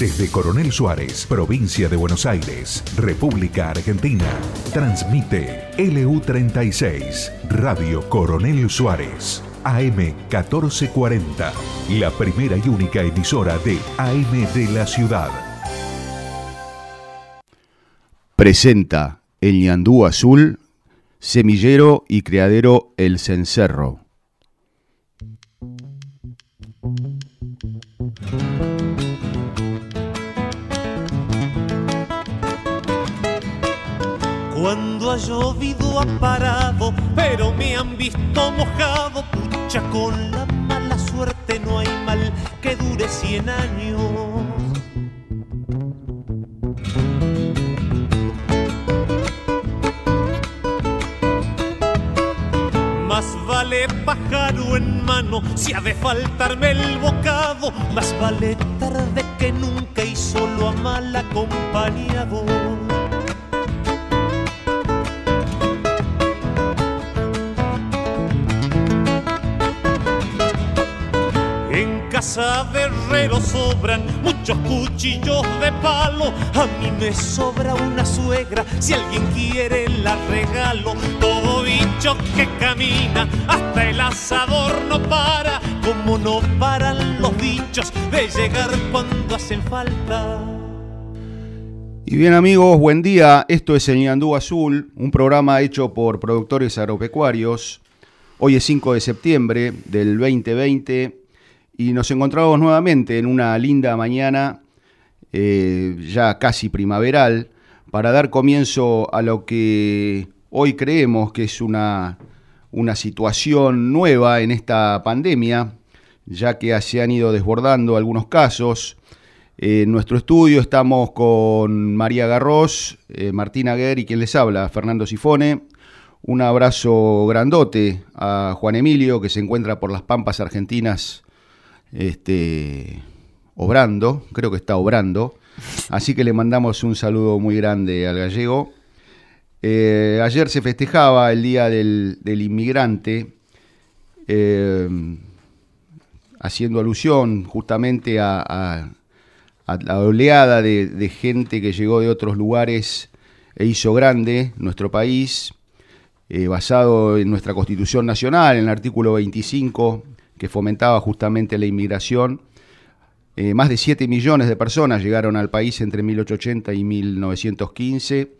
Desde Coronel Suárez, provincia de Buenos Aires, República Argentina, transmite LU36, Radio Coronel Suárez, AM 1440, la primera y única emisora de AM de la ciudad. Presenta el ñandú azul, semillero y criadero El Cencerro. Cuando ha llovido ha parado, pero me han visto mojado. Pucha, con la mala suerte no hay mal que dure cien años. Más vale pájaro en mano si ha de faltarme el bocado. Más vale tarde que nunca y solo a mal acompañado. Casa de herrero sobran muchos cuchillos de palo. A mí me sobra una suegra, si alguien quiere la regalo. Todo bicho que camina, hasta el asador no para. Como no paran los bichos de llegar cuando hacen falta. Y bien amigos, buen día. Esto es Ñandú Azul, un programa hecho por productores agropecuarios. Hoy es 5 de septiembre del 2020 y nos encontramos nuevamente en una linda mañana, eh, ya casi primaveral, para dar comienzo a lo que hoy creemos que es una, una situación nueva en esta pandemia, ya que se han ido desbordando algunos casos. En nuestro estudio estamos con María Garros, eh, Martina Guer y quien les habla, Fernando Sifone. Un abrazo grandote a Juan Emilio, que se encuentra por las Pampas Argentinas este, obrando, creo que está obrando. Así que le mandamos un saludo muy grande al gallego. Eh, ayer se festejaba el Día del, Inmigrante, eh, haciendo alusión justamente a, la oleada de, de, gente que llegó de otros lugares e hizo grande nuestro país, eh, basado en nuestra Constitución Nacional, en el artículo 25 que fomentaba justamente la inmigración. Eh, más de 7 millones de personas llegaron al país entre 1880 y 1915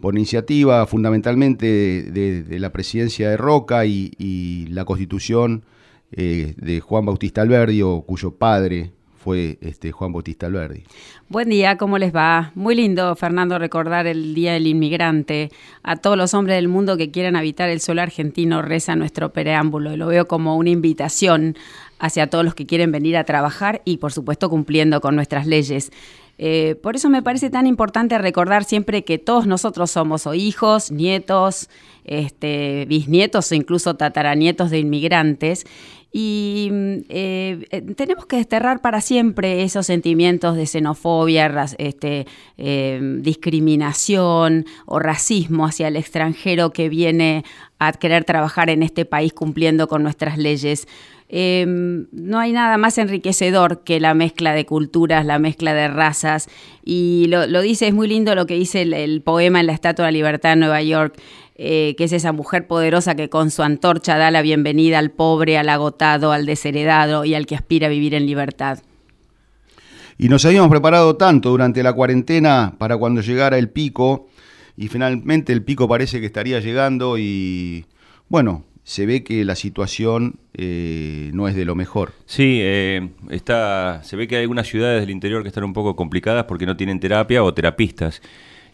por iniciativa fundamentalmente de, la presidencia de Roca y, y la constitución eh, de Juan Bautista Alberdi, cuyo padre fue este, Juan Bautista Alberdi. Buen día, ¿cómo les va? Muy lindo, Fernando, recordar el Día del Inmigrante. A todos los hombres del mundo que quieran habitar el suelo argentino reza nuestro preámbulo. Lo veo como una invitación hacia todos los que quieren venir a trabajar y, por supuesto, cumpliendo con nuestras leyes. Eh, por eso me parece tan importante recordar siempre que todos nosotros somos o hijos, nietos, este, bisnietos o incluso tataranietos de inmigrantes y eh, tenemos que desterrar para siempre esos sentimientos de xenofobia, este, eh, discriminación o racismo hacia el extranjero que viene a querer trabajar en este país cumpliendo con nuestras leyes. Eh, no hay nada más enriquecedor que la mezcla de culturas, la mezcla de razas. Y lo, dice, es muy lindo lo que dice el, el, poema en la Estatua de la Libertad en Nueva York, eh, que es esa mujer poderosa que con su antorcha da la bienvenida al pobre, al agotado, al desheredado y al que aspira a vivir en libertad. Y nos habíamos preparado tanto durante la cuarentena para cuando llegara el pico, y finalmente el pico parece que estaría llegando y bueno, se ve que la situación eh, no es de lo mejor. Sí, eh, está, se ve que hay algunas ciudades del interior que están un poco complicadas porque no tienen terapia o terapistas.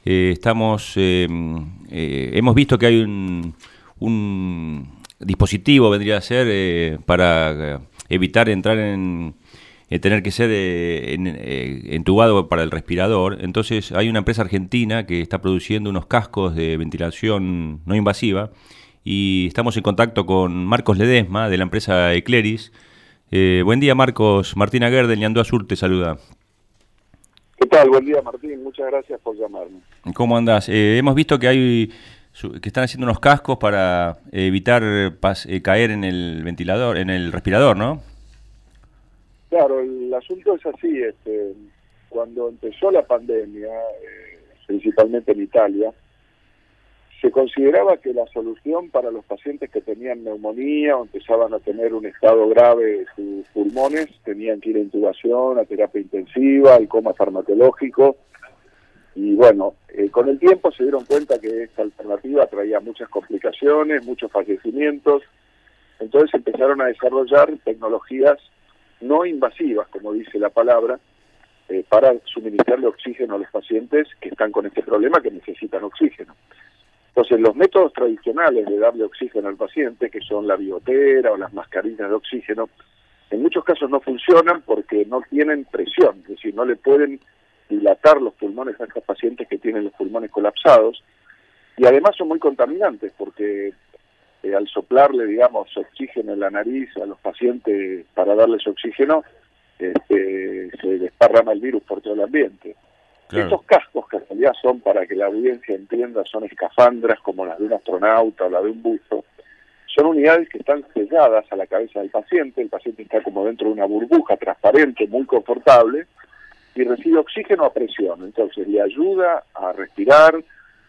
Eh, estamos, hemos visto que hay un, un, dispositivo, vendría a ser, para evitar entrar en, tener que ser en, entubado para el respirador. Entonces hay una empresa argentina que está produciendo unos cascos de ventilación no invasiva y estamos en contacto con Marcos Ledesma de la empresa Ecleris. Eh, buen día Marcos, Martín Aguer del Ñandú Azul te saluda. ¿Qué tal? Buen día Martín, muchas gracias por llamarme. ¿Cómo andás? Eh, hemos visto que hay que están haciendo unos cascos para evitar pas, eh, caer en el ventilador, en el respirador, ¿no? Claro, el asunto es así, este, cuando empezó la pandemia, eh, principalmente en Italia, se consideraba que la solución para los pacientes que tenían neumonía o empezaban a tener un estado grave de sus pulmones, tenían que ir a intubación, a terapia intensiva, al coma farmacológico. Y bueno, eh, con el tiempo se dieron cuenta que esta alternativa traía muchas complicaciones, muchos fallecimientos. Entonces empezaron a desarrollar tecnologías no invasivas, como dice la palabra, eh, para suministrarle oxígeno a los pacientes que están con este problema, que necesitan oxígeno. Entonces, los métodos tradicionales de darle oxígeno al paciente, que son la biotera o las mascarillas de oxígeno, en muchos casos no funcionan porque no tienen presión, es decir, no le pueden dilatar los pulmones a estos pacientes que tienen los pulmones colapsados, y además son muy contaminantes porque eh, al soplarle, digamos, oxígeno en la nariz a los pacientes para darles oxígeno, este, se desparrama el virus por todo el ambiente. Estos cascos, que en realidad son, para que la audiencia entienda, son escafandras como las de un astronauta o la de un buzo, son unidades que están selladas a la cabeza del paciente, el paciente está como dentro de una burbuja transparente, muy confortable, y recibe oxígeno a presión, entonces le ayuda a respirar,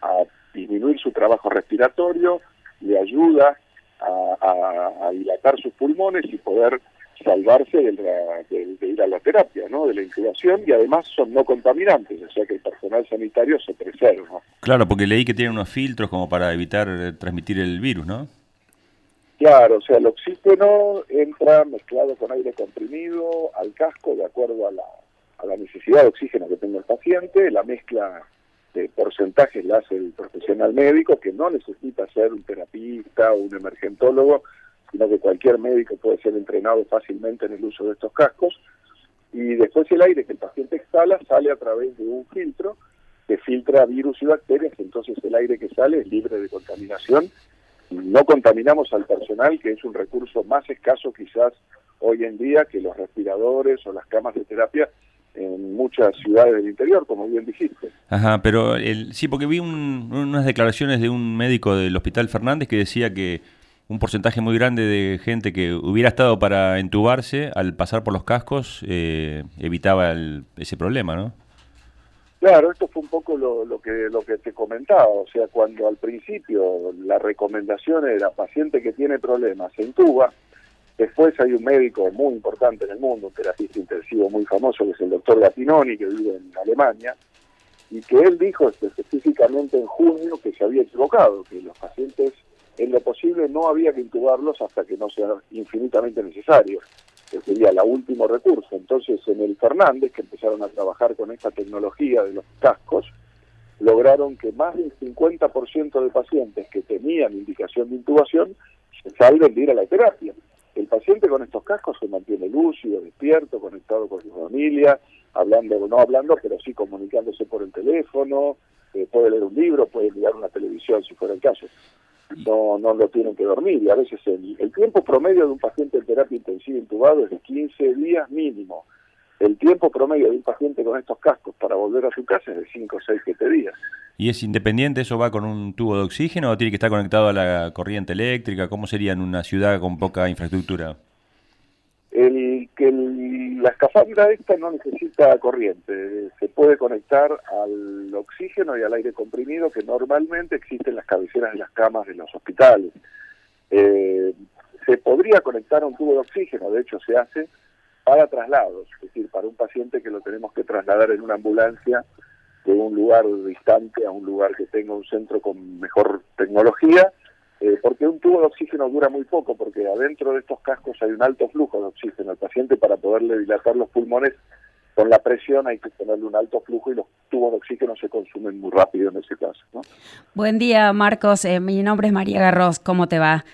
a disminuir su trabajo respiratorio, le ayuda a, a dilatar sus pulmones y poder salvarse de, ir a la terapia, ¿no? de la incubación, y además son no contaminantes, o sea que el personal sanitario se preserva. Claro, porque leí que tienen unos filtros como para evitar eh, transmitir el virus, ¿no? Claro, o sea, el oxígeno entra mezclado con aire comprimido al casco de acuerdo a la, a la necesidad de oxígeno que tenga el paciente, la mezcla de porcentajes la hace el profesional médico, que no necesita ser un terapista o un emergentólogo, sino que cualquier médico puede ser entrenado fácilmente en el uso de estos cascos. Y después el aire que el paciente exhala sale a través de un filtro que filtra virus y bacterias, entonces el aire que sale es libre de contaminación. No contaminamos al personal, que es un recurso más escaso quizás hoy en día que los respiradores o las camas de terapia en muchas ciudades del interior, como bien dijiste. Ajá, pero el, sí, porque vi unas declaraciones de un médico del Hospital Fernández que decía que un porcentaje muy grande de gente que hubiera estado para entubarse, al pasar por los cascos, eh, evitaba ese problema, ¿no? Claro, esto fue un poco lo, que lo que te comentaba, o sea, cuando al principio la recomendación era paciente que tiene problemas se entuba, después hay un médico muy importante en el mundo, un terapista intensivo muy famoso, que es el doctor Gatinoni, que vive en Alemania, y que él dijo específicamente en junio que se había equivocado, que los pacientes en lo posible no había que intubarlos hasta que no sea infinitamente necesario, que sería el último recurso. Entonces, en el Fernández, que empezaron a trabajar con esta tecnología de los cascos, lograron que más del 50% de pacientes que tenían indicación de intubación se salven de ir a la terapia. El paciente con estos cascos se mantiene lúcido, despierto, conectado con su familia, hablando, no hablando, pero sí comunicándose por el teléfono, eh, puede leer un libro, puede mirar una televisión si fuera el caso no, no lo tienen que dormir y a veces el, el tiempo promedio de un paciente en terapia intensiva intubado es de 15 días mínimo. El tiempo promedio de un paciente con estos cascos para volver a su casa es de 5, 6, 7 días. ¿Y es independiente? ¿Eso va con un tubo de oxígeno o tiene que estar conectado a la corriente eléctrica? ¿Cómo sería en una ciudad con poca infraestructura? El, que la escafandra esta no necesita corriente, se puede conectar al oxígeno y al aire comprimido que normalmente existen en las cabeceras de las camas de los hospitales. Eh, se podría conectar a un tubo de oxígeno, de hecho se hace para traslados, es decir, para un paciente que lo tenemos que trasladar en una ambulancia de un lugar distante a un lugar que tenga un centro con mejor tecnología eh, porque un tubo de oxígeno dura muy poco, porque adentro de estos cascos hay un alto flujo de oxígeno al paciente para poderle dilatar los pulmones. Con la presión hay que tenerle un alto flujo y los tubos de oxígeno se consumen muy rápido en ese caso. Buen día, Marcos. Eh, mi nombre es María Garros. ¿Cómo te va?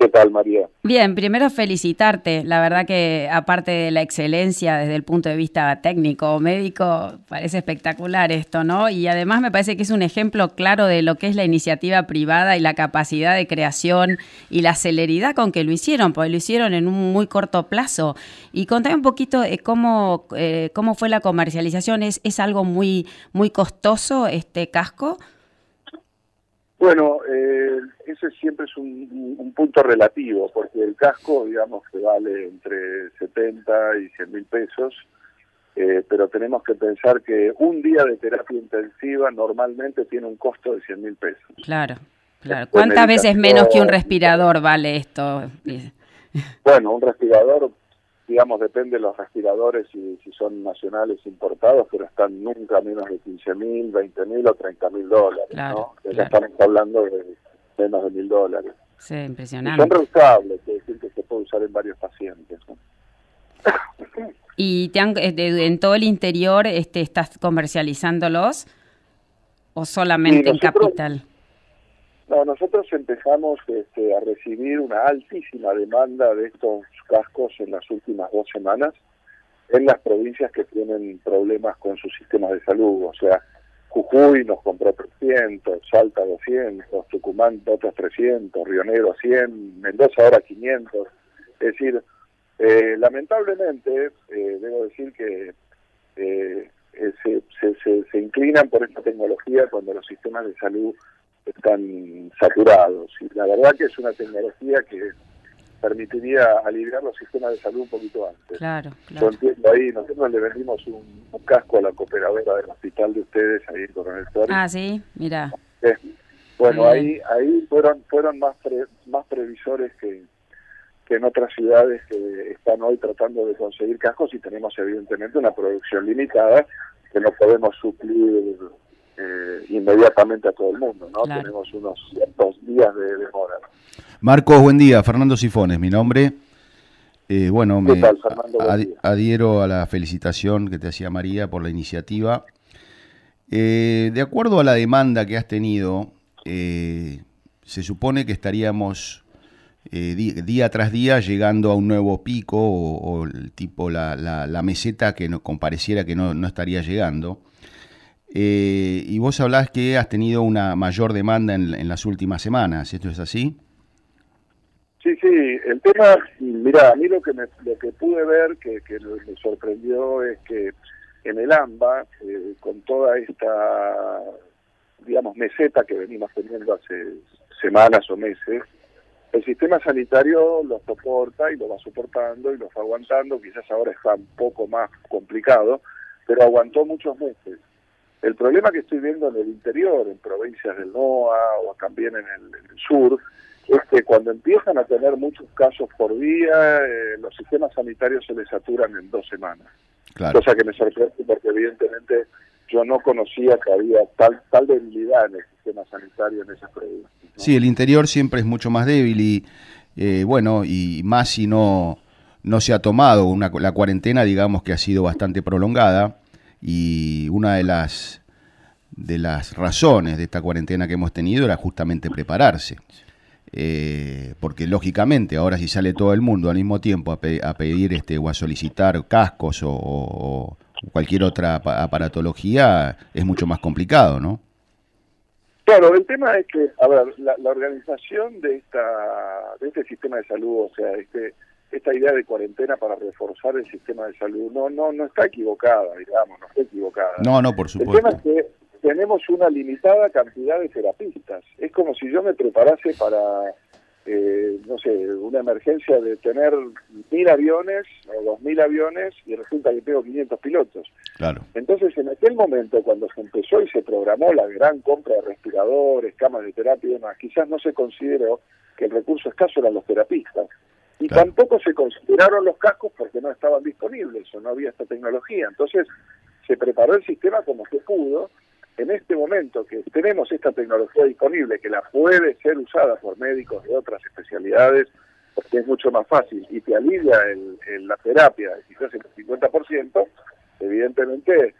¿Qué tal, María? Bien, primero felicitarte. La verdad que aparte de la excelencia desde el punto de vista técnico o médico, parece espectacular esto, ¿no? Y además me parece que es un ejemplo claro de lo que es la iniciativa privada y la capacidad de creación y la celeridad con que lo hicieron, porque lo hicieron en un muy corto plazo. Y contame un poquito de cómo, eh, cómo fue la comercialización. ¿Es, ¿Es algo muy, muy costoso este casco? Bueno, eh, ese siempre es un, punto relativo, porque el casco, digamos, que vale entre 70 y 100 mil pesos, eh, pero tenemos que pensar que un día de terapia intensiva normalmente tiene un costo de 100 mil pesos. Claro, claro. ¿Cuántas veces menos que un respirador vale esto? Bueno, un respirador, digamos, depende de los respiradores y si son nacionales importados, pero están nunca menos de 15 mil, 20 mil o 30 mil dólares, ¿no? Ya estamos hablando de menos de mil dólares. Sí, impresionante. son reusables, es decir, que se puede usar en varios pacientes. ¿Y te eh, en todo el interior este, estás comercializándolos o solamente en Capital? No, nosotros empezamos este, a recibir una altísima demanda de estos cascos en las últimas dos semanas en las provincias que tienen problemas con sus sistemas de salud. O sea, Jujuy nos compró 300, Salta 200, Tucumán otros 300, Río Negro 100, Mendoza ahora 500. Es decir, eh, lamentablemente, eh, debo decir que eh, se, se, se, inclinan por esta tecnología cuando los sistemas de salud están saturados. Y la verdad que es una tecnología que permitiría aliviar los sistemas de salud un poquito antes. Claro, claro. Yo entiendo ahí, nosotros le vendimos un, casco a la cooperadora del hospital de ustedes ahí en Coronel Suárez. Ah, sí, mira. bueno, ahí ahí fueron fueron más más previsores que, que en otras ciudades que están hoy tratando de conseguir cascos y tenemos evidentemente una producción limitada que no podemos suplir eh, inmediatamente a todo el mundo, ¿no? Tenemos unos ciertos días de demora. Marcos, buen día. Fernando Sifones, mi nombre. Eh, bueno, me adhiero a la felicitación que te hacía María por la iniciativa. Eh, de acuerdo a la demanda que has tenido, se supone que estaríamos día, tras día llegando a un nuevo pico o, el tipo la, la, meseta que no, compareciera que no, no estaría llegando. Eh, y vos hablás que has tenido una mayor demanda en, las últimas semanas, ¿esto es así? Sí, sí, el tema, mira, a mí lo que, me, lo que pude ver que, que me sorprendió es que en el AMBA, eh, con toda esta, digamos, meseta que venimos teniendo hace semanas o meses, el sistema sanitario lo soporta y lo va soportando y lo va aguantando, quizás ahora está un poco más complicado, pero aguantó muchos meses. El problema que estoy viendo en el interior, en provincias del NOA o también en el, sur, es que cuando empiezan a tener muchos casos por día, eh, los sistemas sanitarios se les saturan en dos semanas. Cosa que me sorprende porque evidentemente yo no conocía que había tal, tal debilidad en el sistema sanitario en esas provincias. Sí, el interior siempre es mucho más débil y eh, bueno, y más si no, no se ha tomado una, la cuarentena, digamos que ha sido bastante prolongada y una de las, de las razones de esta cuarentena que hemos tenido era justamente prepararse. Eh, porque lógicamente ahora si sale todo el mundo al mismo tiempo a, pedir este o a solicitar cascos o, cualquier otra aparatología es mucho más complicado, ¿no? Claro, el tema es que, a ver, la, la organización de esta de este sistema de salud, o sea, este esta idea de cuarentena para reforzar el sistema de salud no no no está equivocada, digamos, no está equivocada. No, no, por supuesto. El tema es que tenemos una limitada cantidad de terapistas. Es como si yo me preparase para, eh, no sé, una emergencia de tener mil aviones o dos mil aviones y resulta que tengo 500 pilotos. Claro. Entonces, en aquel momento, cuando se empezó y se programó la gran compra de respiradores, camas de terapia y demás, quizás no se consideró que el recurso escaso eran los terapistas. Y tampoco se consideraron los cascos porque no estaban disponibles o no había esta tecnología. Entonces se preparó el sistema como se pudo. En este momento que tenemos esta tecnología disponible, que la puede ser usada por médicos de otras especialidades, porque es mucho más fácil y te alivia el, la terapia, quizás el 50%, evidentemente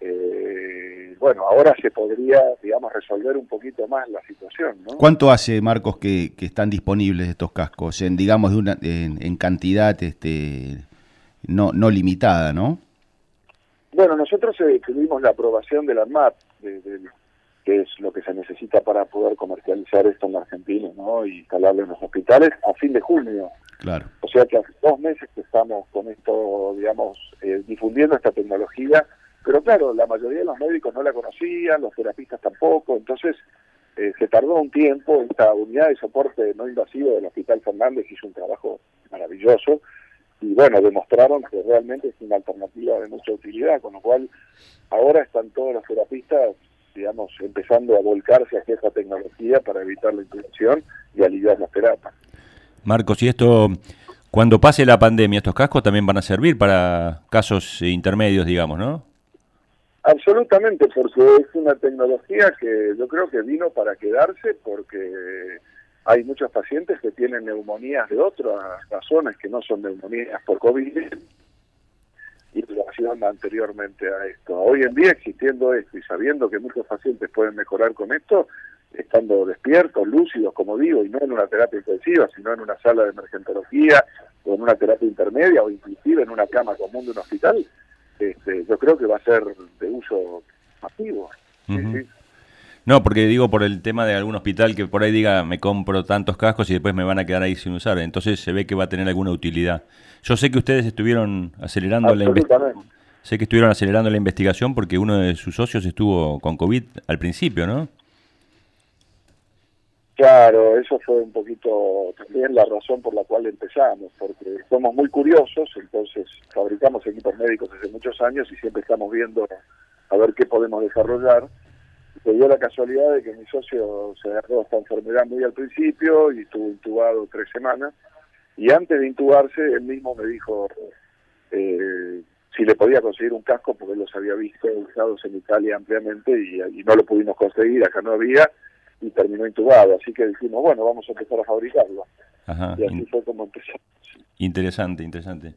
eh, bueno, ahora se podría, digamos, resolver un poquito más la situación. ¿no? ¿Cuánto hace, Marcos, que, están disponibles estos cascos? En, digamos, de una, en, cantidad este, no, no limitada, ¿no? Bueno, nosotros eh, tuvimos la aprobación de la MAP, que es lo que se necesita para poder comercializar esto en la Argentina, ¿no? Y instalarlo en los hospitales a fin de junio. Claro. O sea que hace dos meses que estamos con esto, digamos, eh, difundiendo esta tecnología pero claro, la mayoría de los médicos no la conocían, los terapistas tampoco, entonces eh, se tardó un tiempo, esta unidad de soporte no invasivo del Hospital Fernández hizo un trabajo maravilloso, y bueno, demostraron que realmente es una alternativa de mucha utilidad, con lo cual ahora están todos los terapistas, digamos, empezando a volcarse hacia esa tecnología para evitar la infección y aliviar las terapias. Marcos, y esto, cuando pase la pandemia, estos cascos también van a servir para casos intermedios, digamos, ¿no? Absolutamente, porque es una tecnología que yo creo que vino para quedarse, porque hay muchos pacientes que tienen neumonías de otras razones que no son neumonías por COVID y relación anteriormente a esto. Hoy en día, existiendo esto y sabiendo que muchos pacientes pueden mejorar con esto, estando despiertos, lúcidos, como digo, y no en una terapia intensiva, sino en una sala de emergentología o en una terapia intermedia o inclusive en una cama común de un hospital, este, yo creo que va a ser de uso masivo. No, porque digo por el tema de algún hospital que por ahí diga me compro tantos cascos y después me van a quedar ahí sin usar. Entonces se ve que va a tener alguna utilidad. Yo sé que ustedes estuvieron acelerando la investigación. Sé que estuvieron acelerando la investigación porque uno de sus socios estuvo con COVID al principio, ¿no? Claro, eso fue un poquito también la razón por la cual empezamos, porque somos muy curiosos, entonces fabricamos equipos médicos desde muchos años y siempre estamos viendo a ver qué podemos desarrollar. Se dio la casualidad de que mi socio se agarró esta enfermedad muy al principio y estuvo intubado tres semanas, y antes de intubarse él mismo me dijo eh, si le podía conseguir un casco, porque los había visto usados en Italia ampliamente y, y no lo pudimos conseguir, acá no había y terminó intubado. Así que dijimos, bueno, vamos a empezar a fabricarlo. Y así fue como empezamos. Interesante, interesante.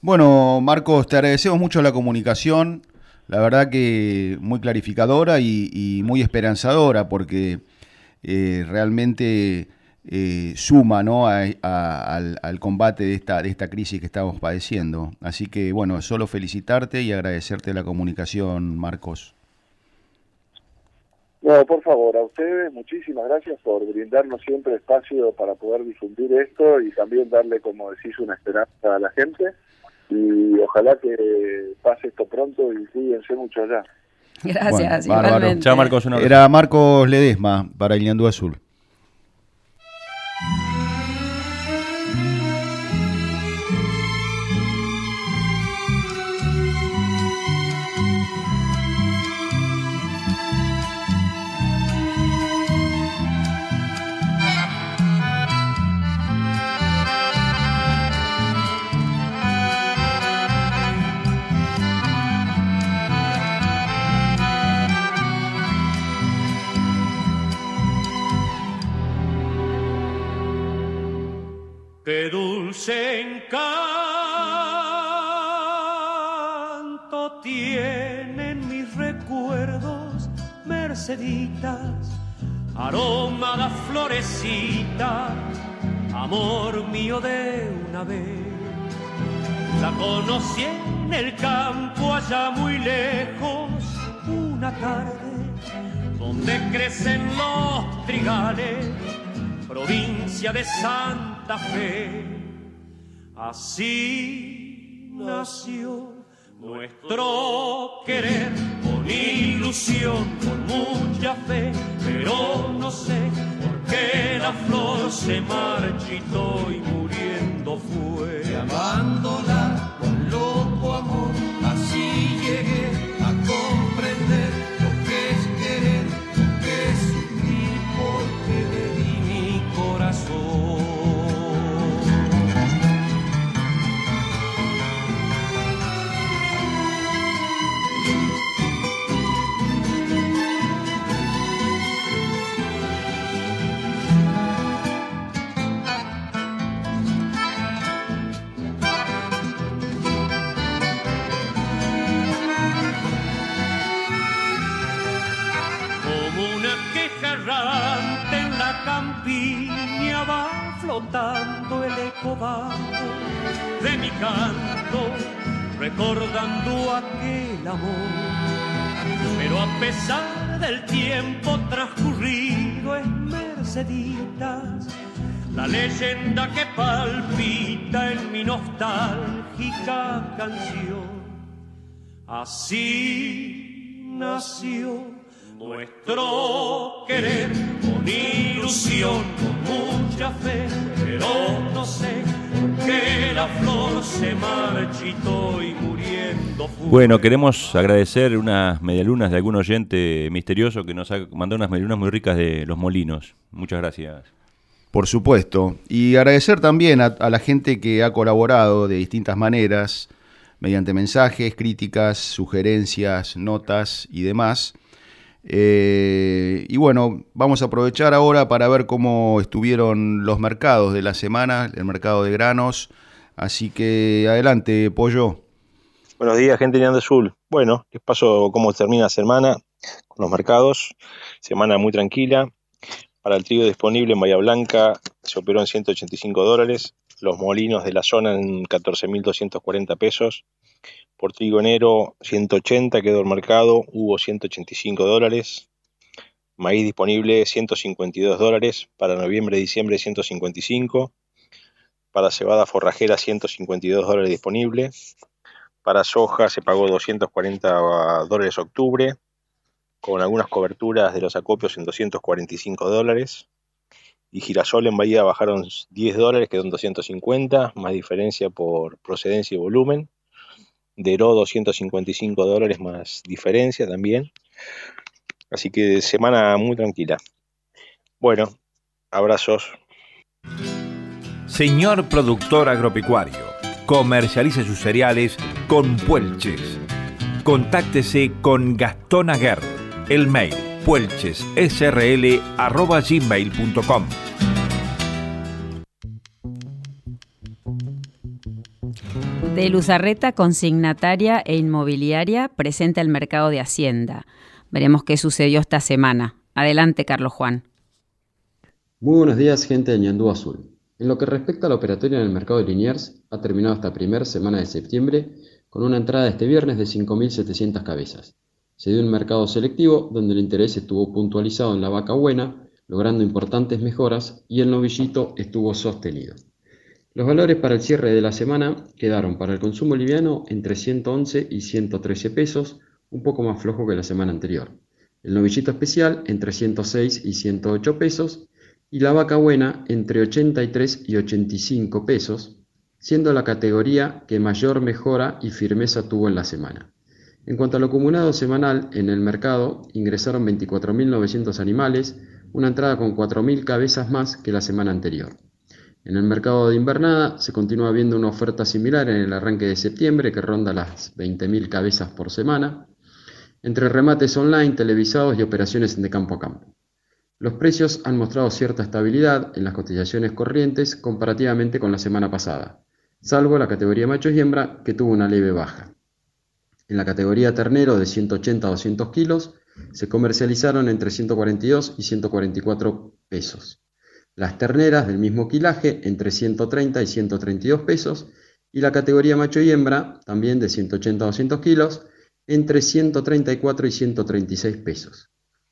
Bueno, Marcos, te agradecemos mucho la comunicación. La verdad que muy clarificadora y, muy esperanzadora porque eh, realmente eh, suma ¿no? al, al, combate de esta, de esta crisis que estamos padeciendo. Así que bueno, solo felicitarte y agradecerte la comunicación, Marcos. No, por favor, a ustedes muchísimas gracias por brindarnos siempre espacio para poder difundir esto y también darle, como decís, una esperanza a la gente. Y ojalá que pase esto pronto y cuídense mucho allá. Gracias, igualmente. Chao, Marcos. Era Marcos Ledesma para Iliandú Azul. Merceditas, aroma de florecita, amor mío de una vez. La conocí en el campo allá muy lejos, una tarde, donde crecen los trigales, provincia de Santa Fe. Así nació nuestro querer, con ilusión, con mucha fe, pero no sé por qué la flor se marchitó y muriendo fue. Amándola va flotando el eco de mi canto, recordando aquel amor. Pero a pesar del tiempo transcurrido en Merceditas, la leyenda que palpita en mi nostálgica canción, así nació nuestro querer con ilusión, con mucha fe, pero no sé que la flor se marchitó y muriendo fue. Bueno, queremos agradecer unas medialunas de algún oyente misterioso que nos ha mandado unas medialunas muy ricas de los molinos. Muchas gracias. Por supuesto. Y agradecer también a, a la gente que ha colaborado de distintas maneras, mediante mensajes, críticas, sugerencias, notas y demás. Eh, y bueno, vamos a aprovechar ahora para ver cómo estuvieron los mercados de la semana, el mercado de granos. Así que adelante, Pollo. Buenos días, gente de Azul. Bueno, les paso cómo termina la semana con los mercados. Semana muy tranquila. Para el trigo disponible en Bahía Blanca se operó en 185 dólares. Los molinos de la zona en 14.240 pesos. Por trigo enero 180 quedó el mercado, hubo 185 dólares. Maíz disponible 152 dólares. Para noviembre y diciembre 155. Para cebada forrajera 152 dólares disponible. Para soja se pagó 240 dólares octubre, con algunas coberturas de los acopios en 245 dólares. Y girasol en Bahía bajaron 10 dólares, quedó en 250, más diferencia por procedencia y volumen. Deró 255 dólares más diferencia también. Así que semana muy tranquila. Bueno, abrazos. Señor productor agropecuario, comercialice sus cereales con Puelches. Contáctese con Gastón Aguer. El mail puelchessrl.gmail.com De Luzarreta, consignataria e inmobiliaria, presenta el mercado de Hacienda. Veremos qué sucedió esta semana. Adelante, Carlos Juan. Muy buenos días, gente de Ñandú Azul. En lo que respecta a la operatoria en el mercado de Liniers, ha terminado esta primera semana de septiembre con una entrada este viernes de 5.700 cabezas. Se dio un mercado selectivo donde el interés estuvo puntualizado en la vaca buena, logrando importantes mejoras, y el novillito estuvo sostenido. Los valores para el cierre de la semana quedaron para el consumo liviano entre 111 y 113 pesos, un poco más flojo que la semana anterior. El novillito especial entre 106 y 108 pesos y la vaca buena entre 83 y 85 pesos, siendo la categoría que mayor mejora y firmeza tuvo en la semana. En cuanto al acumulado semanal en el mercado, ingresaron 24.900 animales, una entrada con 4.000 cabezas más que la semana anterior. En el mercado de invernada se continúa viendo una oferta similar en el arranque de septiembre que ronda las 20.000 cabezas por semana, entre remates online, televisados y operaciones de campo a campo. Los precios han mostrado cierta estabilidad en las cotizaciones corrientes comparativamente con la semana pasada, salvo la categoría macho y hembra que tuvo una leve baja. En la categoría ternero de 180 a 200 kilos se comercializaron entre 142 y 144 pesos. Las terneras del mismo quilaje entre 130 y 132 pesos y la categoría macho y hembra, también de 180 a 200 kilos, entre 134 y 136 pesos.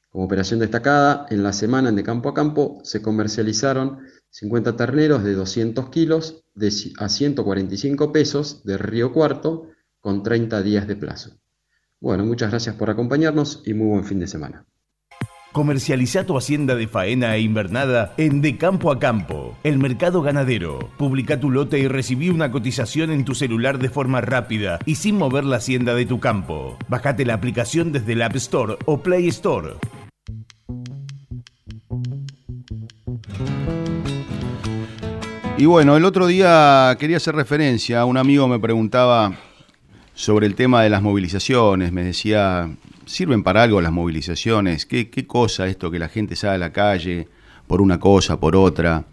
Como operación destacada, en la semana en de campo a campo se comercializaron 50 terneros de 200 kilos a 145 pesos de Río Cuarto con 30 días de plazo. Bueno, muchas gracias por acompañarnos y muy buen fin de semana. Comercializa tu hacienda de faena e invernada en De Campo a Campo, el mercado ganadero. Publica tu lote y recibí una cotización en tu celular de forma rápida y sin mover la hacienda de tu campo. Bájate la aplicación desde el App Store o Play Store. Y bueno, el otro día quería hacer referencia, un amigo me preguntaba sobre el tema de las movilizaciones, me decía, ¿sirven para algo las movilizaciones? ¿Qué, cosa esto que la gente sale a la calle por una cosa, por otra,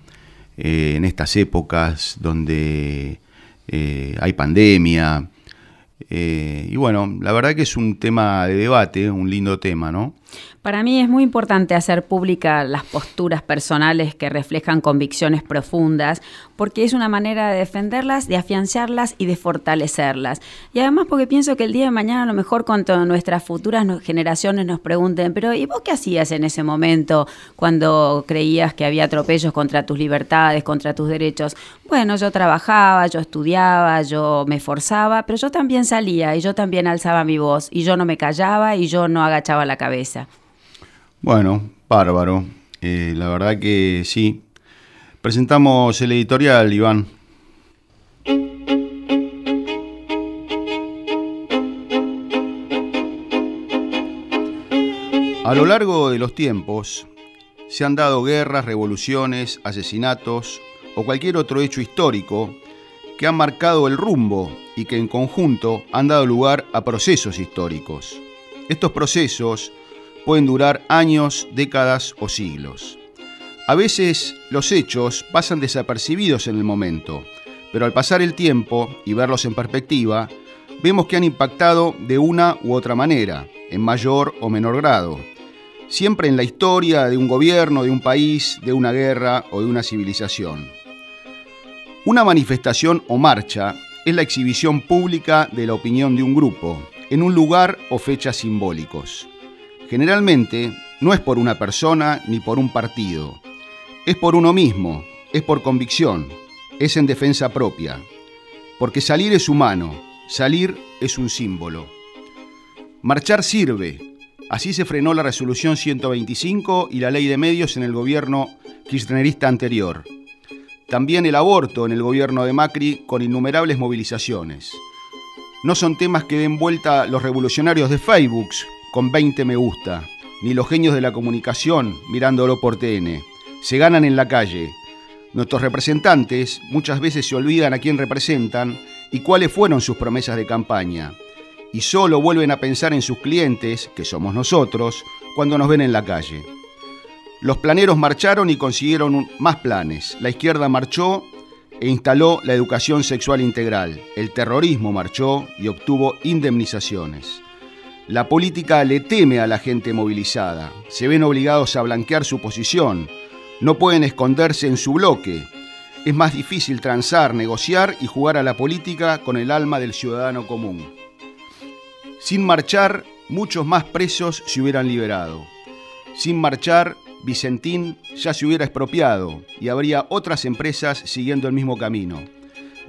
eh, en estas épocas donde eh, hay pandemia? Eh, y bueno, la verdad que es un tema de debate, un lindo tema, ¿no? Para mí es muy importante hacer pública las posturas personales que reflejan convicciones profundas, porque es una manera de defenderlas, de afianzarlas y de fortalecerlas. Y además porque pienso que el día de mañana a lo mejor cuando nuestras futuras generaciones nos pregunten, pero ¿y vos qué hacías en ese momento cuando creías que había atropellos contra tus libertades, contra tus derechos? Bueno, yo trabajaba, yo estudiaba, yo me esforzaba, pero yo también salía y yo también alzaba mi voz y yo no me callaba y yo no agachaba la cabeza. Bueno, bárbaro. Eh, la verdad que sí. Presentamos el editorial, Iván. A lo largo de los tiempos se han dado guerras, revoluciones, asesinatos o cualquier otro hecho histórico que han marcado el rumbo y que en conjunto han dado lugar a procesos históricos. Estos procesos pueden durar años, décadas o siglos. A veces los hechos pasan desapercibidos en el momento, pero al pasar el tiempo y verlos en perspectiva, vemos que han impactado de una u otra manera, en mayor o menor grado, siempre en la historia de un gobierno, de un país, de una guerra o de una civilización. Una manifestación o marcha es la exhibición pública de la opinión de un grupo, en un lugar o fechas simbólicos. Generalmente no es por una persona ni por un partido, es por uno mismo, es por convicción, es en defensa propia, porque salir es humano, salir es un símbolo. Marchar sirve, así se frenó la resolución 125 y la ley de medios en el gobierno kirchnerista anterior. También el aborto en el gobierno de Macri con innumerables movilizaciones. No son temas que den vuelta los revolucionarios de Facebook con 20 me gusta, ni los genios de la comunicación mirándolo por TN. Se ganan en la calle. Nuestros representantes muchas veces se olvidan a quién representan y cuáles fueron sus promesas de campaña. Y solo vuelven a pensar en sus clientes, que somos nosotros, cuando nos ven en la calle. Los planeros marcharon y consiguieron más planes. La izquierda marchó e instaló la educación sexual integral. El terrorismo marchó y obtuvo indemnizaciones. La política le teme a la gente movilizada. Se ven obligados a blanquear su posición. No pueden esconderse en su bloque. Es más difícil transar, negociar y jugar a la política con el alma del ciudadano común. Sin marchar, muchos más presos se hubieran liberado. Sin marchar, Vicentín ya se hubiera expropiado y habría otras empresas siguiendo el mismo camino.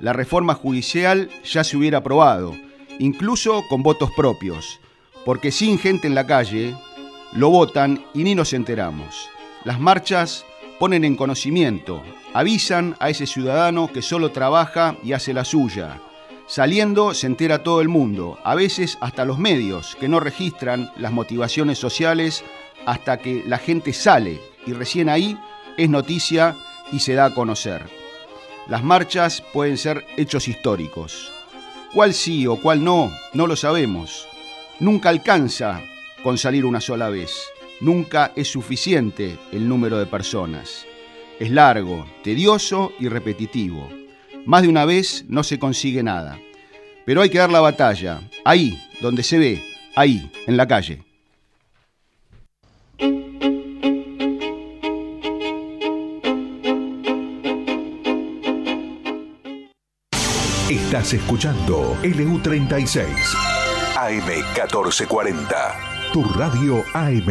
La reforma judicial ya se hubiera aprobado, incluso con votos propios, porque sin gente en la calle, lo votan y ni nos enteramos. Las marchas ponen en conocimiento, avisan a ese ciudadano que solo trabaja y hace la suya. Saliendo se entera todo el mundo, a veces hasta los medios, que no registran las motivaciones sociales hasta que la gente sale y recién ahí es noticia y se da a conocer. Las marchas pueden ser hechos históricos. ¿Cuál sí o cuál no? No lo sabemos. Nunca alcanza con salir una sola vez. Nunca es suficiente el número de personas. Es largo, tedioso y repetitivo. Más de una vez no se consigue nada. Pero hay que dar la batalla, ahí, donde se ve, ahí, en la calle. Estás escuchando LU36 AM1440, tu radio AM.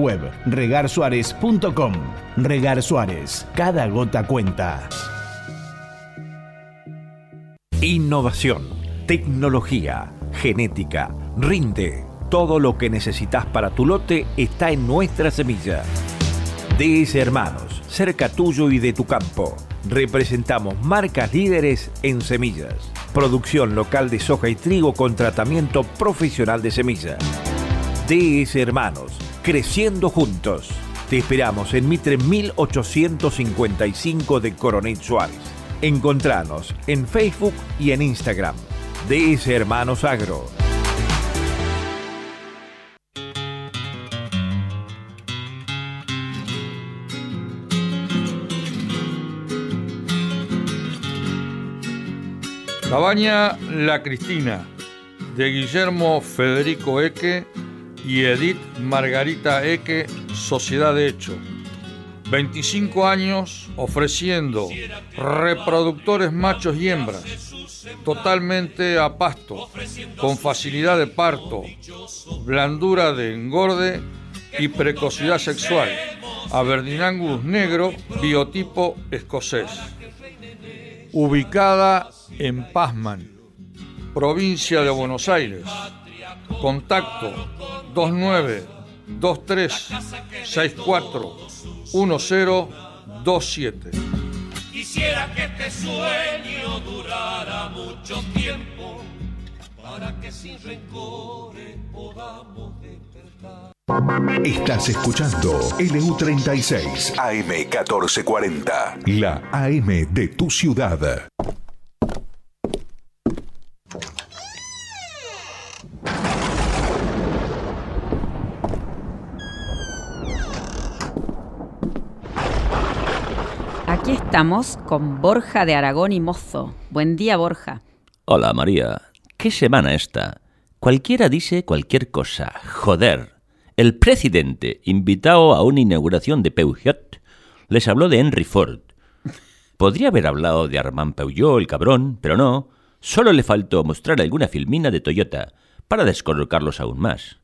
regarsuárez.com. Regar Suárez, cada gota cuenta. Innovación, tecnología, genética, rinde. Todo lo que necesitas para tu lote está en nuestra semilla. DS Hermanos, cerca tuyo y de tu campo. Representamos marcas líderes en semillas. Producción local de soja y trigo con tratamiento profesional de semillas. DS Hermanos, creciendo juntos. Te esperamos en Mitre 1855 de Coronel Suárez. Encontranos en Facebook y en Instagram. DS Hermanos Agro. Cabaña La Cristina, de Guillermo Federico Eque y Edith Margarita Eque, Sociedad de Hecho. 25 años ofreciendo reproductores machos y hembras totalmente a pasto, con facilidad de parto, blandura de engorde y precocidad sexual. Aberdeen negro, biotipo escocés. Ubicada en Pazman, provincia de Buenos Aires. Contacto 29 23 64 1027. Quisiera que este sueño durara mucho tiempo para que sin rencores podamos despertar. Estás escuchando LU36 AM1440, la AM de tu ciudad. Aquí estamos con Borja de Aragón y Mozo. Buen día, Borja. Hola María, ¿qué semana esta? Cualquiera dice cualquier cosa. Joder. El presidente, invitado a una inauguración de Peugeot, les habló de Henry Ford. Podría haber hablado de Armand Peugeot, el cabrón, pero no. Solo le faltó mostrar alguna filmina de Toyota para descolocarlos aún más.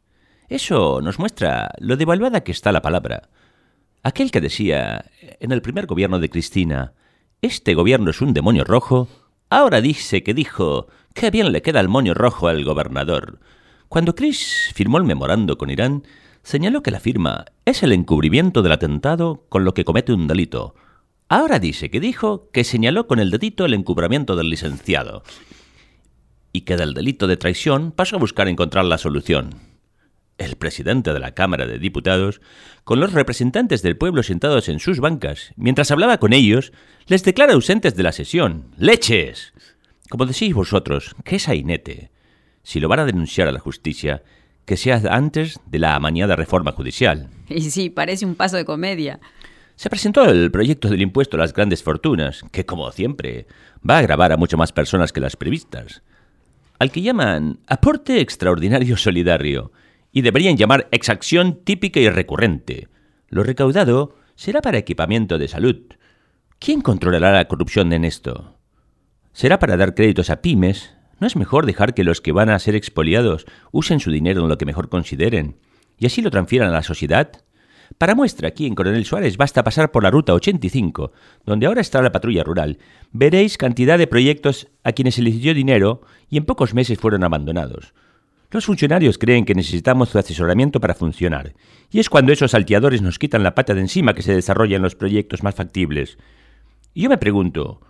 Eso nos muestra lo devaluada que está la palabra. Aquel que decía, en el primer gobierno de Cristina, este gobierno es un demonio rojo, ahora dice que dijo, qué bien le queda el moño rojo al gobernador. Cuando Chris firmó el memorando con Irán, señaló que la firma es el encubrimiento del atentado con lo que comete un delito. Ahora dice que dijo que señaló con el dedito el encubrimiento del licenciado. Y que del delito de traición pasó a buscar encontrar la solución el presidente de la Cámara de Diputados, con los representantes del pueblo sentados en sus bancas, mientras hablaba con ellos, les declara ausentes de la sesión. ¡Leches! Como decís vosotros, ¿qué es sainete? Si lo van a denunciar a la justicia, que sea antes de la amañada reforma judicial. Y sí, parece un paso de comedia. Se presentó el proyecto del impuesto a las grandes fortunas, que, como siempre, va a grabar a mucho más personas que las previstas. Al que llaman aporte extraordinario solidario, y deberían llamar exacción típica y recurrente. Lo recaudado será para equipamiento de salud. ¿Quién controlará la corrupción en esto? ¿Será para dar créditos a pymes? ¿No es mejor dejar que los que van a ser expoliados usen su dinero en lo que mejor consideren y así lo transfieran a la sociedad? Para muestra, aquí en Coronel Suárez basta pasar por la ruta 85, donde ahora está la patrulla rural. Veréis cantidad de proyectos a quienes se les dio dinero y en pocos meses fueron abandonados. Los funcionarios creen que necesitamos su asesoramiento para funcionar, y es cuando esos salteadores nos quitan la pata de encima que se desarrollan los proyectos más factibles. Y yo me pregunto,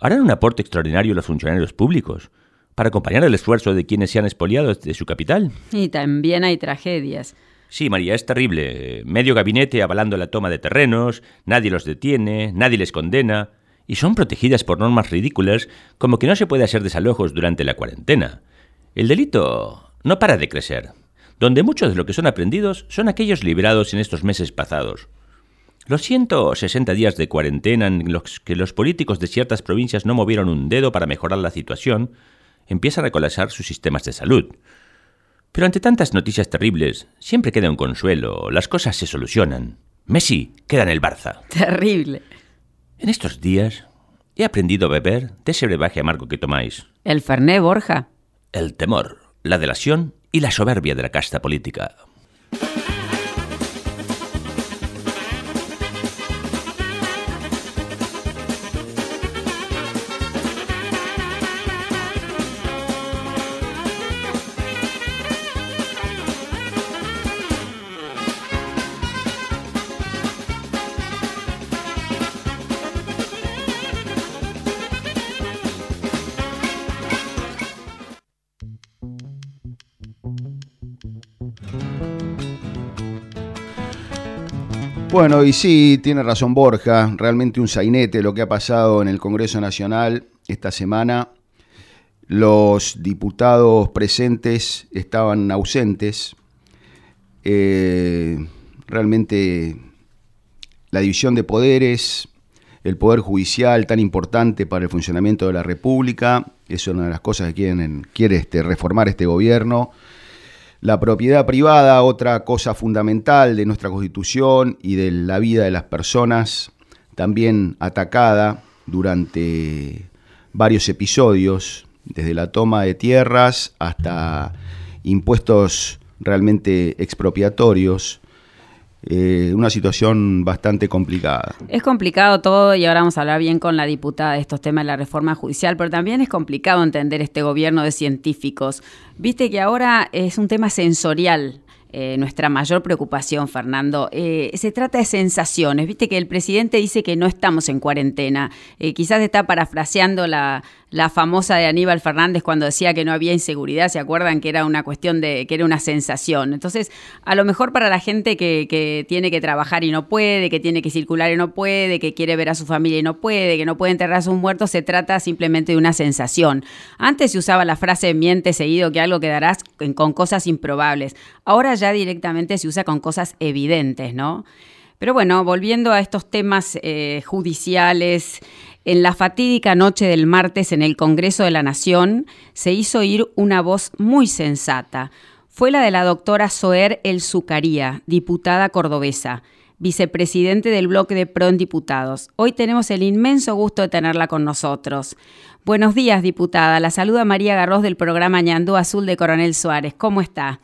¿harán un aporte extraordinario los funcionarios públicos para acompañar el esfuerzo de quienes se han expoliado de su capital? Y también hay tragedias. Sí, María, es terrible. Medio gabinete avalando la toma de terrenos, nadie los detiene, nadie les condena, y son protegidas por normas ridículas como que no se puede hacer desalojos durante la cuarentena. El delito no para de crecer, donde muchos de lo que son aprendidos son aquellos liberados en estos meses pasados. Los 160 días de cuarentena en los que los políticos de ciertas provincias no movieron un dedo para mejorar la situación, empiezan a colapsar sus sistemas de salud. Pero ante tantas noticias terribles, siempre queda un consuelo, las cosas se solucionan. Messi queda en el Barça. Terrible. En estos días he aprendido a beber de ese brebaje amargo que tomáis. El Ferné Borja. El temor la delación y la soberbia de la casta política. Bueno, y sí, tiene razón Borja, realmente un sainete lo que ha pasado en el Congreso Nacional esta semana. Los diputados presentes estaban ausentes. Eh, realmente la división de poderes, el poder judicial tan importante para el funcionamiento de la República, es una de las cosas que quieren, quiere este, reformar este gobierno. La propiedad privada, otra cosa fundamental de nuestra constitución y de la vida de las personas, también atacada durante varios episodios, desde la toma de tierras hasta impuestos realmente expropiatorios. Eh, una situación bastante complicada. Es complicado todo y ahora vamos a hablar bien con la diputada de estos temas de la reforma judicial, pero también es complicado entender este gobierno de científicos. Viste que ahora es un tema sensorial eh, nuestra mayor preocupación, Fernando. Eh, se trata de sensaciones. Viste que el presidente dice que no estamos en cuarentena. Eh, quizás está parafraseando la, la, famosa de Aníbal Fernández cuando decía que no había inseguridad. ¿Se acuerdan que era una cuestión de que era una sensación? Entonces, a lo mejor para la gente que, que tiene que trabajar y no puede, que tiene que circular y no puede, que quiere ver a su familia y no puede, que no puede enterrar a sus muertos, se trata simplemente de una sensación. Antes se usaba la frase miente seguido que algo quedarás con cosas improbables. Ahora ya directamente se usa con cosas evidentes, ¿no? Pero bueno, volviendo a estos temas eh, judiciales, en la fatídica noche del martes en el Congreso de la Nación se hizo oír una voz muy sensata. Fue la de la doctora Soer El Zucaría, diputada cordobesa, vicepresidente del bloque de PRO en Diputados. Hoy tenemos el inmenso gusto de tenerla con nosotros. Buenos días, diputada. La saluda María Garros del programa Ñandú Azul de Coronel Suárez. ¿Cómo está?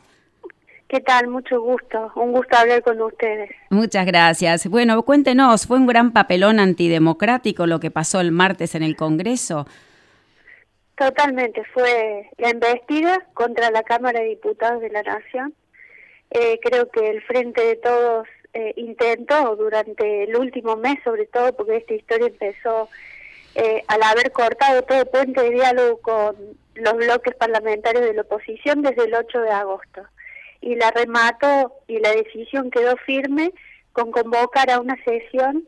¿Qué tal? Mucho gusto. Un gusto hablar con ustedes. Muchas gracias. Bueno, cuéntenos, ¿fue un gran papelón antidemocrático lo que pasó el martes en el Congreso? Totalmente. Fue la embestida contra la Cámara de Diputados de la Nación. Eh, creo que el Frente de Todos eh, intentó durante el último mes, sobre todo porque esta historia empezó eh, al haber cortado todo puente de diálogo con los bloques parlamentarios de la oposición desde el 8 de agosto y la remató y la decisión quedó firme con convocar a una sesión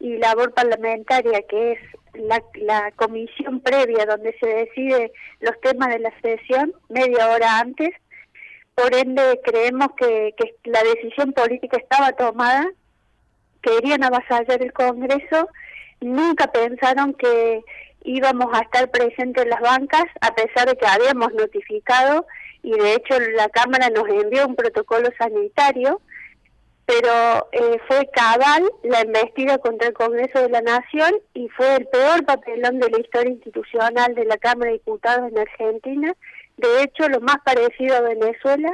y labor parlamentaria que es la, la comisión previa donde se decide los temas de la sesión media hora antes. Por ende creemos que, que la decisión política estaba tomada, querían avasallar el Congreso, nunca pensaron que íbamos a estar presentes en las bancas, a pesar de que habíamos notificado y de hecho la Cámara nos envió un protocolo sanitario, pero eh, fue cabal la embestida contra el Congreso de la Nación y fue el peor papelón de la historia institucional de la Cámara de Diputados en Argentina. De hecho, lo más parecido a Venezuela,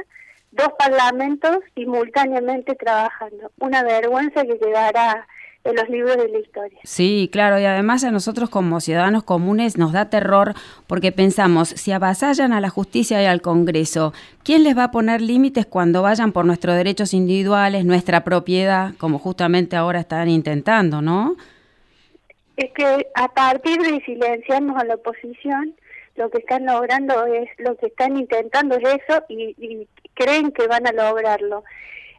dos parlamentos simultáneamente trabajando. Una vergüenza que quedará en los libros de la historia. Sí, claro, y además a nosotros como ciudadanos comunes nos da terror porque pensamos, si avasallan a la justicia y al Congreso, ¿quién les va a poner límites cuando vayan por nuestros derechos individuales, nuestra propiedad, como justamente ahora están intentando, no? Es que a partir de silenciarnos a la oposición, lo que están logrando es, lo que están intentando es eso y, y creen que van a lograrlo.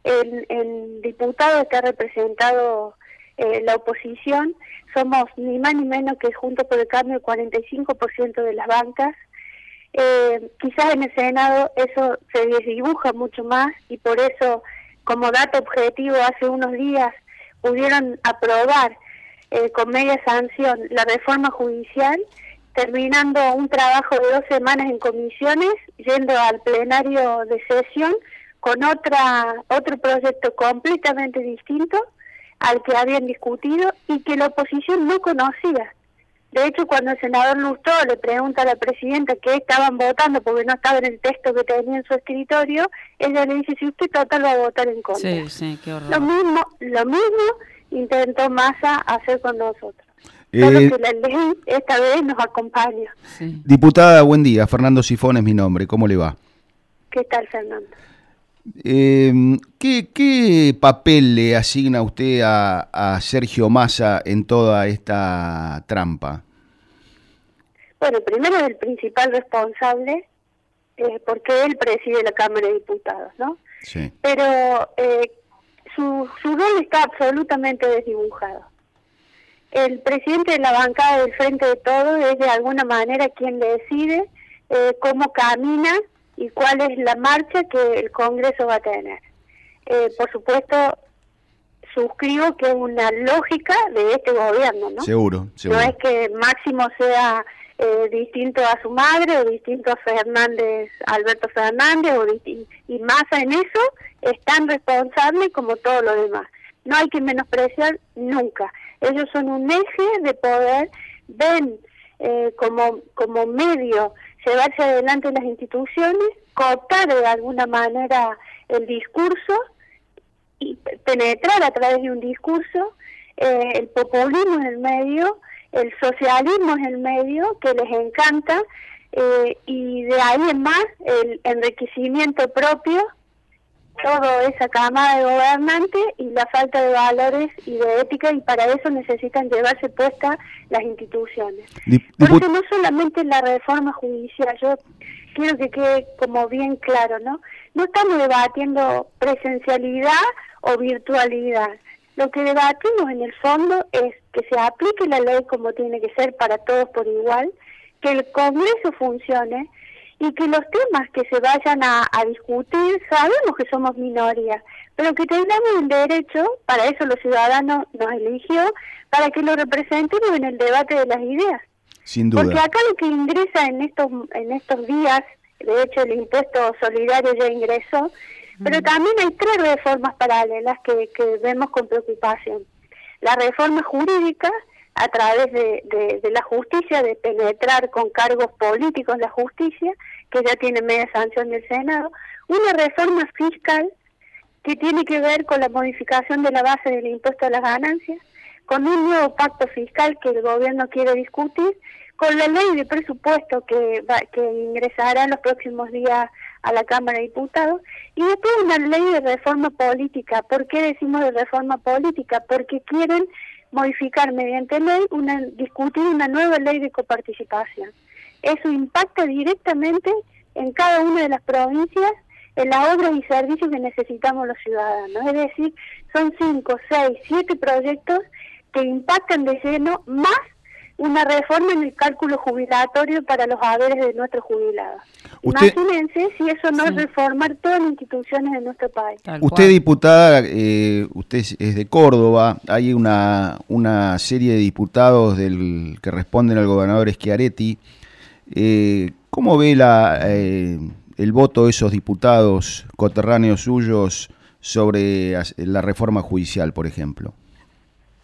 El, el diputado está representado eh, la oposición, somos ni más ni menos que junto por el cambio el 45% de las bancas. Eh, quizás en el Senado eso se dibuja mucho más y por eso, como dato objetivo, hace unos días pudieron aprobar eh, con media sanción la reforma judicial, terminando un trabajo de dos semanas en comisiones, yendo al plenario de sesión con otra otro proyecto completamente distinto al que habían discutido y que la oposición no conocía. De hecho, cuando el senador Lustó le pregunta a la presidenta qué estaban votando porque no estaba en el texto que tenía en su escritorio, ella le dice, si usted total va a votar en contra. Sí, sí, qué horror. Lo mismo, lo mismo intentó Massa hacer con nosotros. Eh, Solo que la ley esta vez nos acompaña. Diputada, buen día. Fernando Sifón es mi nombre. ¿Cómo le va? ¿Qué tal, Fernando? Eh, ¿qué, ¿Qué papel le asigna usted a, a Sergio Massa en toda esta trampa? Bueno, primero es el principal responsable, eh, porque él preside la Cámara de Diputados, ¿no? Sí. Pero eh, su, su rol está absolutamente desdibujado. El presidente de la bancada del Frente de Todos es de alguna manera quien decide eh, cómo camina y cuál es la marcha que el Congreso va a tener. Eh, por supuesto, suscribo que es una lógica de este gobierno, ¿no? Seguro, seguro. No es que Máximo sea eh, distinto a su madre o distinto a Fernández, Alberto Fernández o y Massa en eso es tan responsable como todo lo demás. No hay que menospreciar nunca. Ellos son un eje de poder, ven eh, como, como medio llevarse adelante las instituciones, cooptar de alguna manera el discurso y penetrar a través de un discurso eh, el populismo en el medio, el socialismo en el medio, que les encanta, eh, y de ahí en más el enriquecimiento propio, toda esa camada de gobernantes y la falta de valores y de ética, y para eso necesitan llevarse puestas las instituciones. Por eso no solamente la reforma judicial, yo quiero que quede como bien claro, ¿no? No estamos debatiendo presencialidad o virtualidad. Lo que debatimos en el fondo es que se aplique la ley como tiene que ser para todos por igual, que el Congreso funcione y que los temas que se vayan a, discutir, sabemos que somos minoría, pero que tengamos el derecho, para eso los ciudadanos nos eligió, para que lo representemos en el debate de las ideas. Sin duda. Porque acá lo que ingresa en estos, en estos días, de hecho el impuesto solidario ya ingresó, pero también hay tres reformas paralelas que, vemos con preocupación. La reforma jurídica, a través de, la justicia, de penetrar con cargos políticos la justicia, que ya tiene media sanción del Senado. Una reforma fiscal que tiene que ver con la modificación de la base del impuesto a las ganancias, con un nuevo pacto fiscal que el gobierno quiere discutir, con la ley de presupuesto que, que ingresará en los próximos días a la Cámara de Diputados, y después una ley de reforma política. ¿Por qué decimos de reforma política? Porque quieren modificar mediante ley, una, discutir una nueva ley de coparticipación. Eso impacta directamente en cada una de las provincias en las obras y servicios que necesitamos los ciudadanos. Es decir, son cinco, seis, siete proyectos que impactan de lleno más una reforma en el cálculo jubilatorio para los haberes de nuestros jubilados. Imagínense si eso no es reformar todas las instituciones de nuestro país. usted, diputada, eh, usted es de Córdoba, hay una, una serie de diputados del que responden al gobernador Schiaretti. Eh, ¿Cómo ve la, eh, el voto de esos diputados coterráneos suyos sobre la reforma judicial, por ejemplo?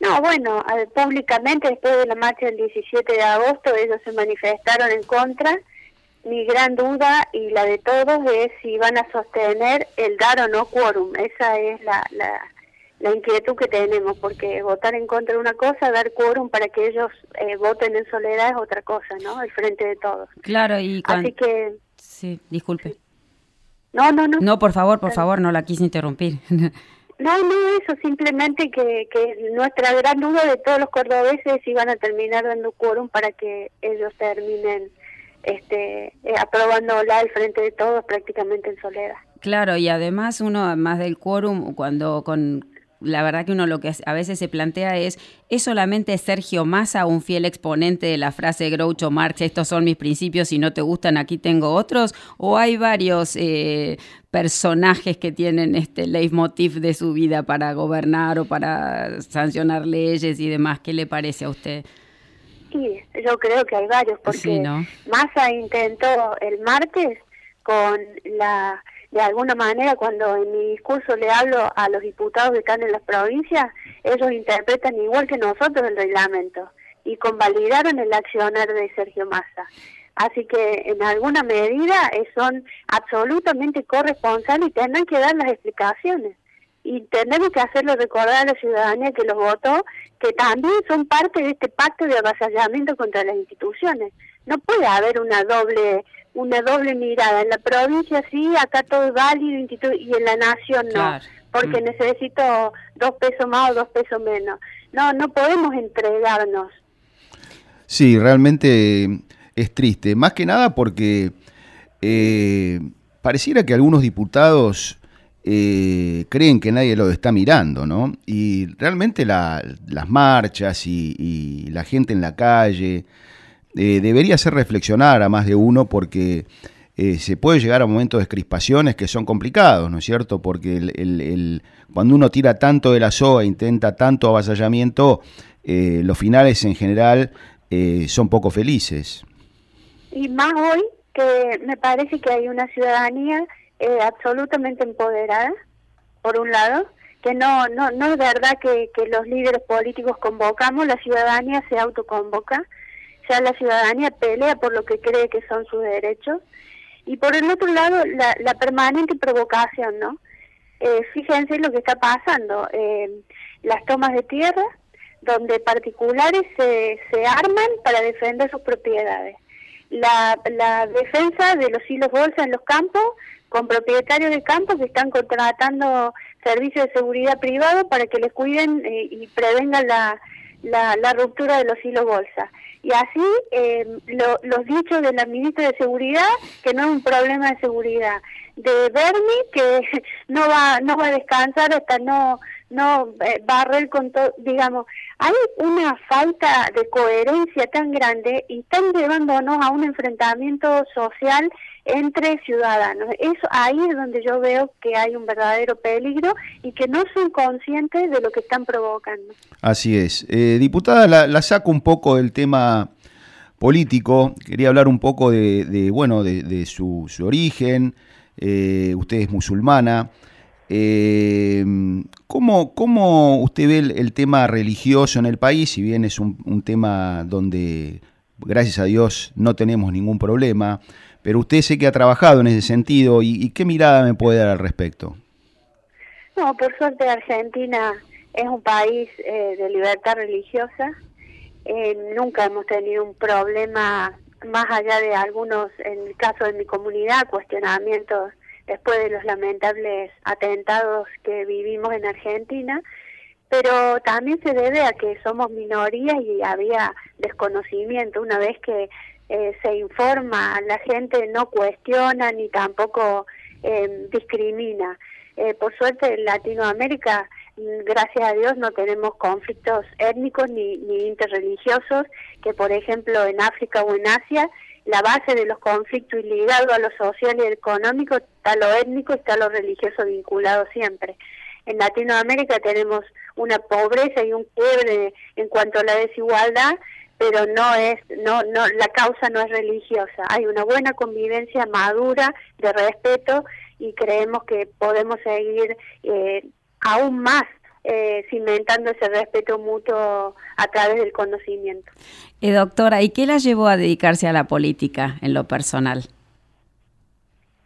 No, bueno, públicamente después de la marcha del 17 de agosto ellos se manifestaron en contra. Mi gran duda y la de todos es si van a sostener el dar o no quórum. Esa es la, la, inquietud que tenemos, porque votar en contra de una cosa, dar quórum para que ellos eh, voten en soledad es otra cosa, ¿no? Al frente de todos. Claro, y Así que... Sí, disculpe. No, no, no. No, por favor, por favor, no la quise interrumpir. No, no, eso simplemente que, que nuestra gran duda de todos los cordobeses si van a terminar dando quórum para que ellos terminen este, eh, aprobándola al frente de todos prácticamente en soledad. Claro, y además uno, además del quórum, cuando con la verdad que uno lo que a veces se plantea es, ¿es solamente Sergio Massa un fiel exponente de la frase Groucho Marx, estos son mis principios, si no te gustan aquí tengo otros? ¿O hay varios eh, personajes que tienen este leitmotiv de su vida para gobernar o para sancionar leyes y demás? ¿Qué le parece a usted? Sí, yo creo que hay varios, porque Massa intentó el martes con la de alguna manera cuando en mi discurso le hablo a los diputados que están en las provincias, ellos interpretan igual que nosotros el reglamento y convalidaron el accionar de Sergio Massa. Así que en alguna medida eh, son absolutamente corresponsables y tendrán que dar las explicaciones. Y tenemos que hacerlo recordar a la ciudadanía que los votó, que también son parte de este pacto de avasallamiento contra las instituciones. No puede haber una doble una doble mirada. En la provincia sí, acá todo es válido y en la nación no, porque mm. necesito dos pesos más o dos pesos menos. No, no podemos entregarnos. Sí, realmente es triste. Más que nada porque eh, pareciera que algunos diputados eh, creen que nadie lo está mirando, ¿no? Y realmente las marchas y la gente en la calle eh, debería hacer reflexionar a más de uno porque eh, se puede llegar a momentos de crispaciones que son complicados, ¿no es cierto? Porque el, cuando uno tira tanto de la soga, intenta tanto avasallamiento, eh, los finales en general son poco felices. y más hoy que me parece que hay una ciudadanía eh, absolutamente empoderada, por un lado, que no, no, no es verdad que, que los líderes políticos convocamos, la ciudadanía se autoconvoca, sea, la ciudadanía pelea por lo que cree que son sus derechos. Y por el otro lado, la, la permanente provocación, ¿no? Eh, fíjense lo que está pasando, las tomas de tierra, donde particulares se, se arman para defender sus propiedades. La, la defensa de los hilos bolsa en los campos, con propietarios de campos que están contratando servicios de seguridad privado para que les cuiden eh, y prevengan la, la, la, ruptura de los hilos bolsa. Y así eh, lo, los dichos de la ministra de Seguridad, que no es un problema de seguridad, de Bernie, que no va, no va a descansar hasta no no eh, barrer con todo, digamos, hay una falta de coherencia tan grande y están llevándonos a un enfrentamiento social entre ciudadanos. Eso ahí es donde yo veo que hay un verdadero peligro y que no son conscientes de lo que están provocando. Así es. Eh, diputada, la, la, saco un poco del tema político. Quería hablar un poco de, bueno, de, de su, su, origen. Eh, usted es musulmana. Eh, ¿cómo, ¿Cómo usted ve el, el, tema religioso en el país? Si bien es un, un tema donde, gracias a Dios, no tenemos ningún problema pero usted sé que ha trabajado en ese sentido y, y, qué mirada me puede dar al respecto. No, por suerte Argentina es un país eh, de libertad religiosa. Eh, nunca hemos tenido un problema más allá de algunos, en el caso de mi comunidad, cuestionamientos después de los lamentables atentados que vivimos en Argentina, pero también se debe a que somos minorías y había desconocimiento. Una vez que eh, se informa, la gente no cuestiona ni tampoco eh, discrimina. Eh, por suerte en Latinoamérica, mm, gracias a Dios, no tenemos conflictos étnicos ni, ni interreligiosos, que por ejemplo en África o en Asia, la base de los conflictos y ligado a lo social y económico está lo étnico está lo religioso vinculado siempre. En Latinoamérica tenemos una pobreza y un quiebre en cuanto a la desigualdad pero no es, no, no, la causa no es religiosa. Hay una buena convivencia madura de respeto y creemos que podemos seguir eh, aún más eh, cimentando ese respeto mutuo a través del conocimiento. Eh, doctora, ¿y qué la llevó a dedicarse a la política en lo personal?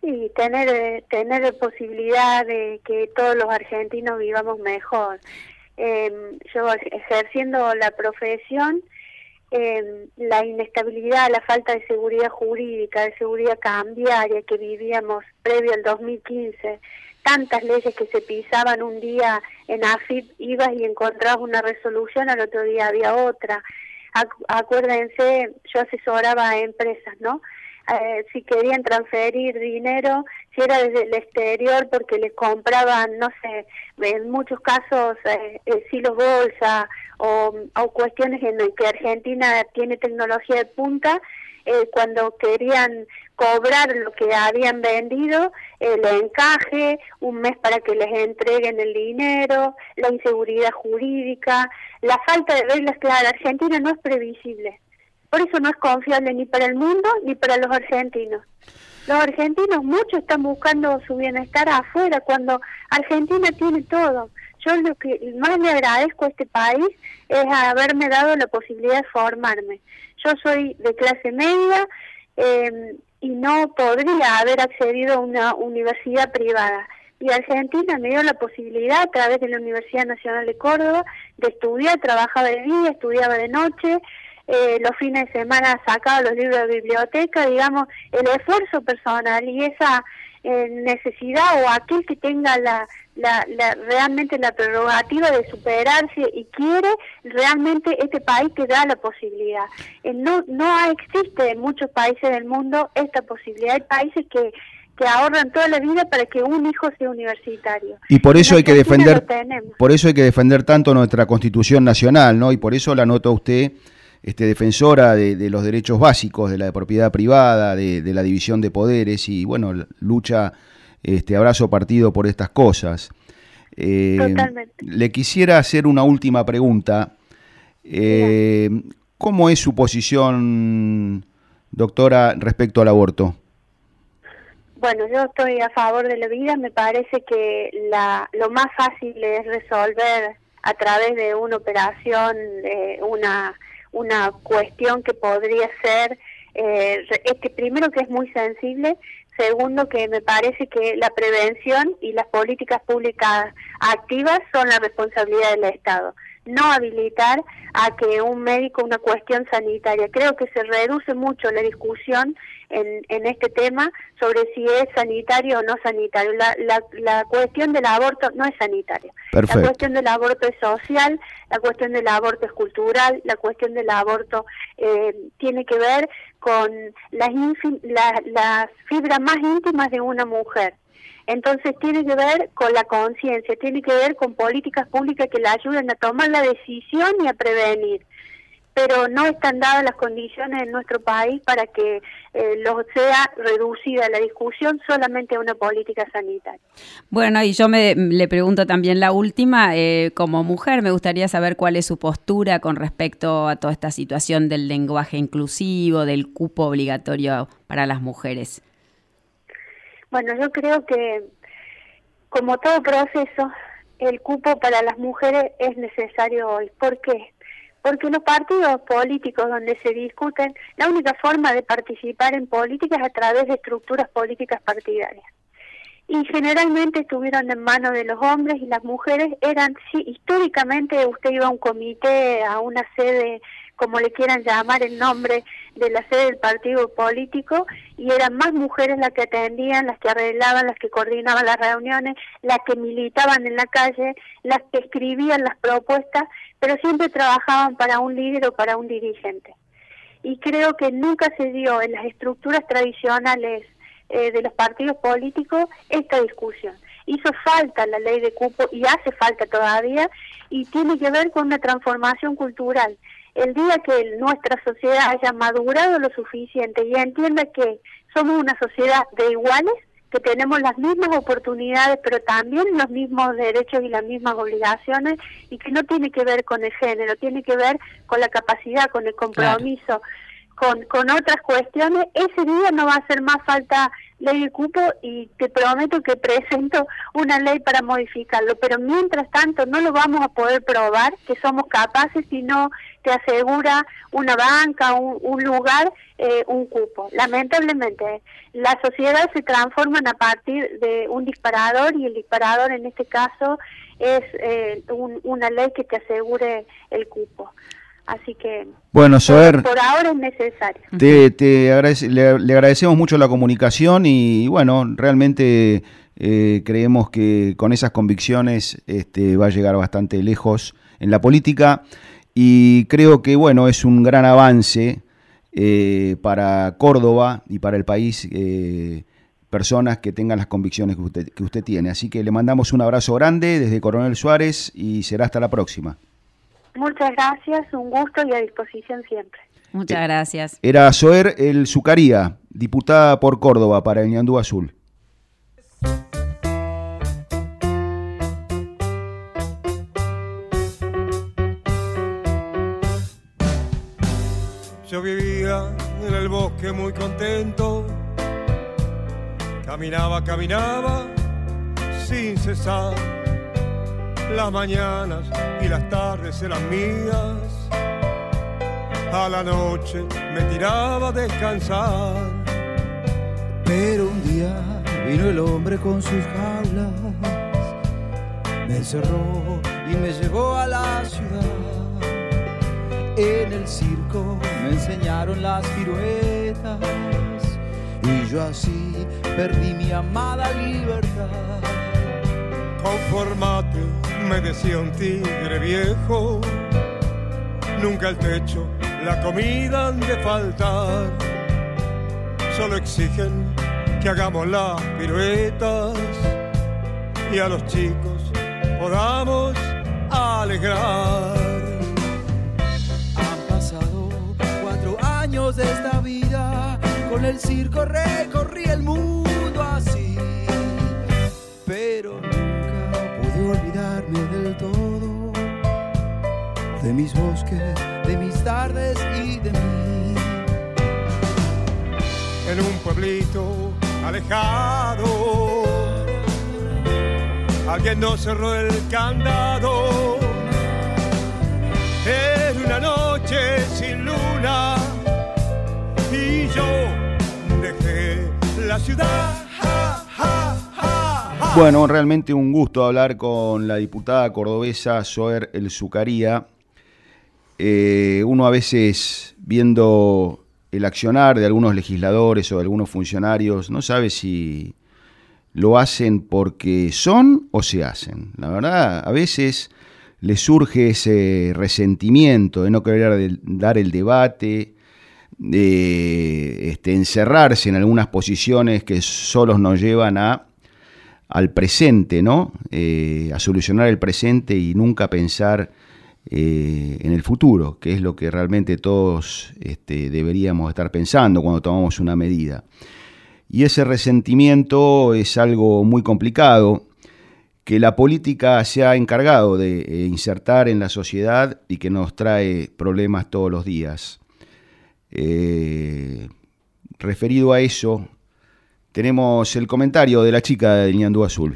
Sí, tener, tener posibilidad de que todos los argentinos vivamos mejor. Eh, yo ejerciendo la profesión, eh, la inestabilidad, la falta de seguridad jurídica, de seguridad cambiaria que vivíamos previo al 2015, tantas leyes que se pisaban un día en AFIP, ibas y encontrabas una resolución, al otro día había otra. acuérdense, yo asesoraba a empresas, ¿no? Eh, si querían transferir dinero, si era desde el exterior porque les compraban, no sé, en muchos casos eh, eh, silos bolsa o, cuestiones en las que Argentina tiene tecnología de punta, eh, cuando querían cobrar lo que habían vendido, el encaje, un mes para que les entreguen el dinero, la inseguridad jurídica, la falta de reglas claras. Argentina no es previsible. Por eso no es confiable ni para el mundo ni para los argentinos. Los argentinos muchos están buscando su bienestar afuera cuando Argentina tiene todo. Yo lo que más le agradezco a este país es haberme dado la posibilidad de formarme. Yo soy de clase media eh, y no podría haber accedido a una universidad privada. Y Argentina me dio la posibilidad a través de la Universidad Nacional de Córdoba de estudiar, trabajaba de día, estudiaba de noche, eh, los fines de semana sacaba los libros de biblioteca, digamos, el esfuerzo personal y esa eh, necesidad o aquel que tenga la, la, la, realmente la prerrogativa de superarse y quiere, realmente este país te da la posibilidad. Eh, no, no existe en muchos países del mundo esta posibilidad. Hay países que que ahorran toda la vida para que un hijo sea universitario. Y por eso hay que defender, por eso hay que defender tanto nuestra Constitución Nacional, ¿no? Y por eso la nota usted este, defensora de, de, los derechos básicos, de la propiedad privada, de, de, la división de poderes y bueno, lucha, este, abrazo partido por estas cosas. Eh, Totalmente. Le quisiera hacer una última pregunta. Eh, ¿Cómo es su posición doctora, respecto al aborto? Bueno, yo estoy a favor de la vida. Me parece que la, lo más fácil es resolver a través de una operación, eh, una, una cuestión que podría ser, eh, este primero que es muy sensible, segundo que me parece que la prevención y las políticas públicas activas son la responsabilidad del Estado no habilitar a que un médico una cuestión sanitaria. Creo que se reduce mucho la discusión en, en este tema sobre si es sanitario o no sanitario. La, la, la cuestión del aborto no es sanitaria. La cuestión del aborto es social, la cuestión del aborto es cultural, la cuestión del aborto eh, tiene que ver con las, las fibras más íntimas de una mujer. Entonces tiene que ver con la conciencia, tiene que ver con políticas públicas que la ayuden a tomar la decisión y a prevenir. Pero no están dadas las condiciones en nuestro país para que eh, lo sea reducida la discusión solamente a una política sanitaria. Bueno, y yo me le pregunto también la última, eh, como mujer, me gustaría saber cuál es su postura con respecto a toda esta situación del lenguaje inclusivo, del cupo obligatorio para las mujeres. Bueno, yo creo que como todo proceso, el cupo para las mujeres es necesario hoy. ¿Por qué? Porque los partidos políticos donde se discuten, la única forma de participar en política es a través de estructuras políticas partidarias. Y generalmente estuvieron en manos de los hombres y las mujeres eran, sí, históricamente usted iba a un comité, a una sede como le quieran llamar el nombre de la sede del partido político, y eran más mujeres las que atendían, las que arreglaban, las que coordinaban las reuniones, las que militaban en la calle, las que escribían las propuestas, pero siempre trabajaban para un líder o para un dirigente. Y creo que nunca se dio en las estructuras tradicionales eh, de los partidos políticos esta discusión hizo falta la ley de cupo y hace falta todavía y tiene que ver con una transformación cultural el día que nuestra sociedad haya madurado lo suficiente y entienda que somos una sociedad de iguales, que tenemos las mismas oportunidades, pero también los mismos derechos y las mismas obligaciones, y que no tiene que ver con el género, tiene que ver con la capacidad, con el compromiso, con, con otras cuestiones, ese día no va a hacer más falta ley de cupo y te prometo que presento una ley para modificarlo, pero mientras tanto no lo vamos a poder probar que somos capaces si no te asegura una banca, un, lugar, eh, un cupo. Lamentablemente, la sociedad se transforma a partir de un disparador y el disparador en este caso es eh, una ley que te asegure el cupo. Así que bueno, Soer, por, ahora es necesario. Te, le, agradecemos mucho la comunicación y bueno, realmente eh, creemos que con esas convicciones este, va a llegar bastante lejos en la política y creo que bueno, es un gran avance eh, para Córdoba y para el país. Eh, personas que tengan las convicciones que usted, que usted tiene. Así que le mandamos un abrazo grande desde Coronel Suárez y será hasta la próxima. Muchas gracias, un gusto y a disposición siempre. Muchas gracias. Era Soer El Zucaría, diputada por Córdoba para el Ñandú Azul. Yo vivía en el bosque muy contento, caminaba, caminaba sin cesar las mañanas y las tardes eran mías. A la noche me tiraba a descansar. Pero un día vino el hombre con sus jaulas, me encerró y me llevó a la ciudad. En el circo me enseñaron las piruetas y yo así perdí mi amada libertad. Conformate me decía un tigre viejo, nunca el techo, la comida han de faltar, solo exigen que hagamos las piruetas y a los chicos podamos alegrar. Han pasado cuatro años de esta vida, con el circo recorrí el mundo así, pero olvidarme del todo, de mis bosques, de mis tardes y de mí. en un pueblito alejado. Alguien no cerró el candado. Era una noche sin luna y yo dejé la ciudad. Bueno, realmente un gusto hablar con la diputada cordobesa Soer El Zucaría. Eh, uno a veces viendo el accionar de algunos legisladores o de algunos funcionarios no sabe si lo hacen porque son o se hacen. La verdad, a veces les surge ese resentimiento de no querer dar el debate, de este, encerrarse en algunas posiciones que solos nos llevan a al presente, ¿no? Eh, a solucionar el presente y nunca pensar eh, en el futuro, que es lo que realmente todos este, deberíamos estar pensando cuando tomamos una medida. Y ese resentimiento es algo muy complicado que la política se ha encargado de eh, insertar en la sociedad y que nos trae problemas todos los días. referido a eso, tenemos el comentario de la chica de Ñandú Azul.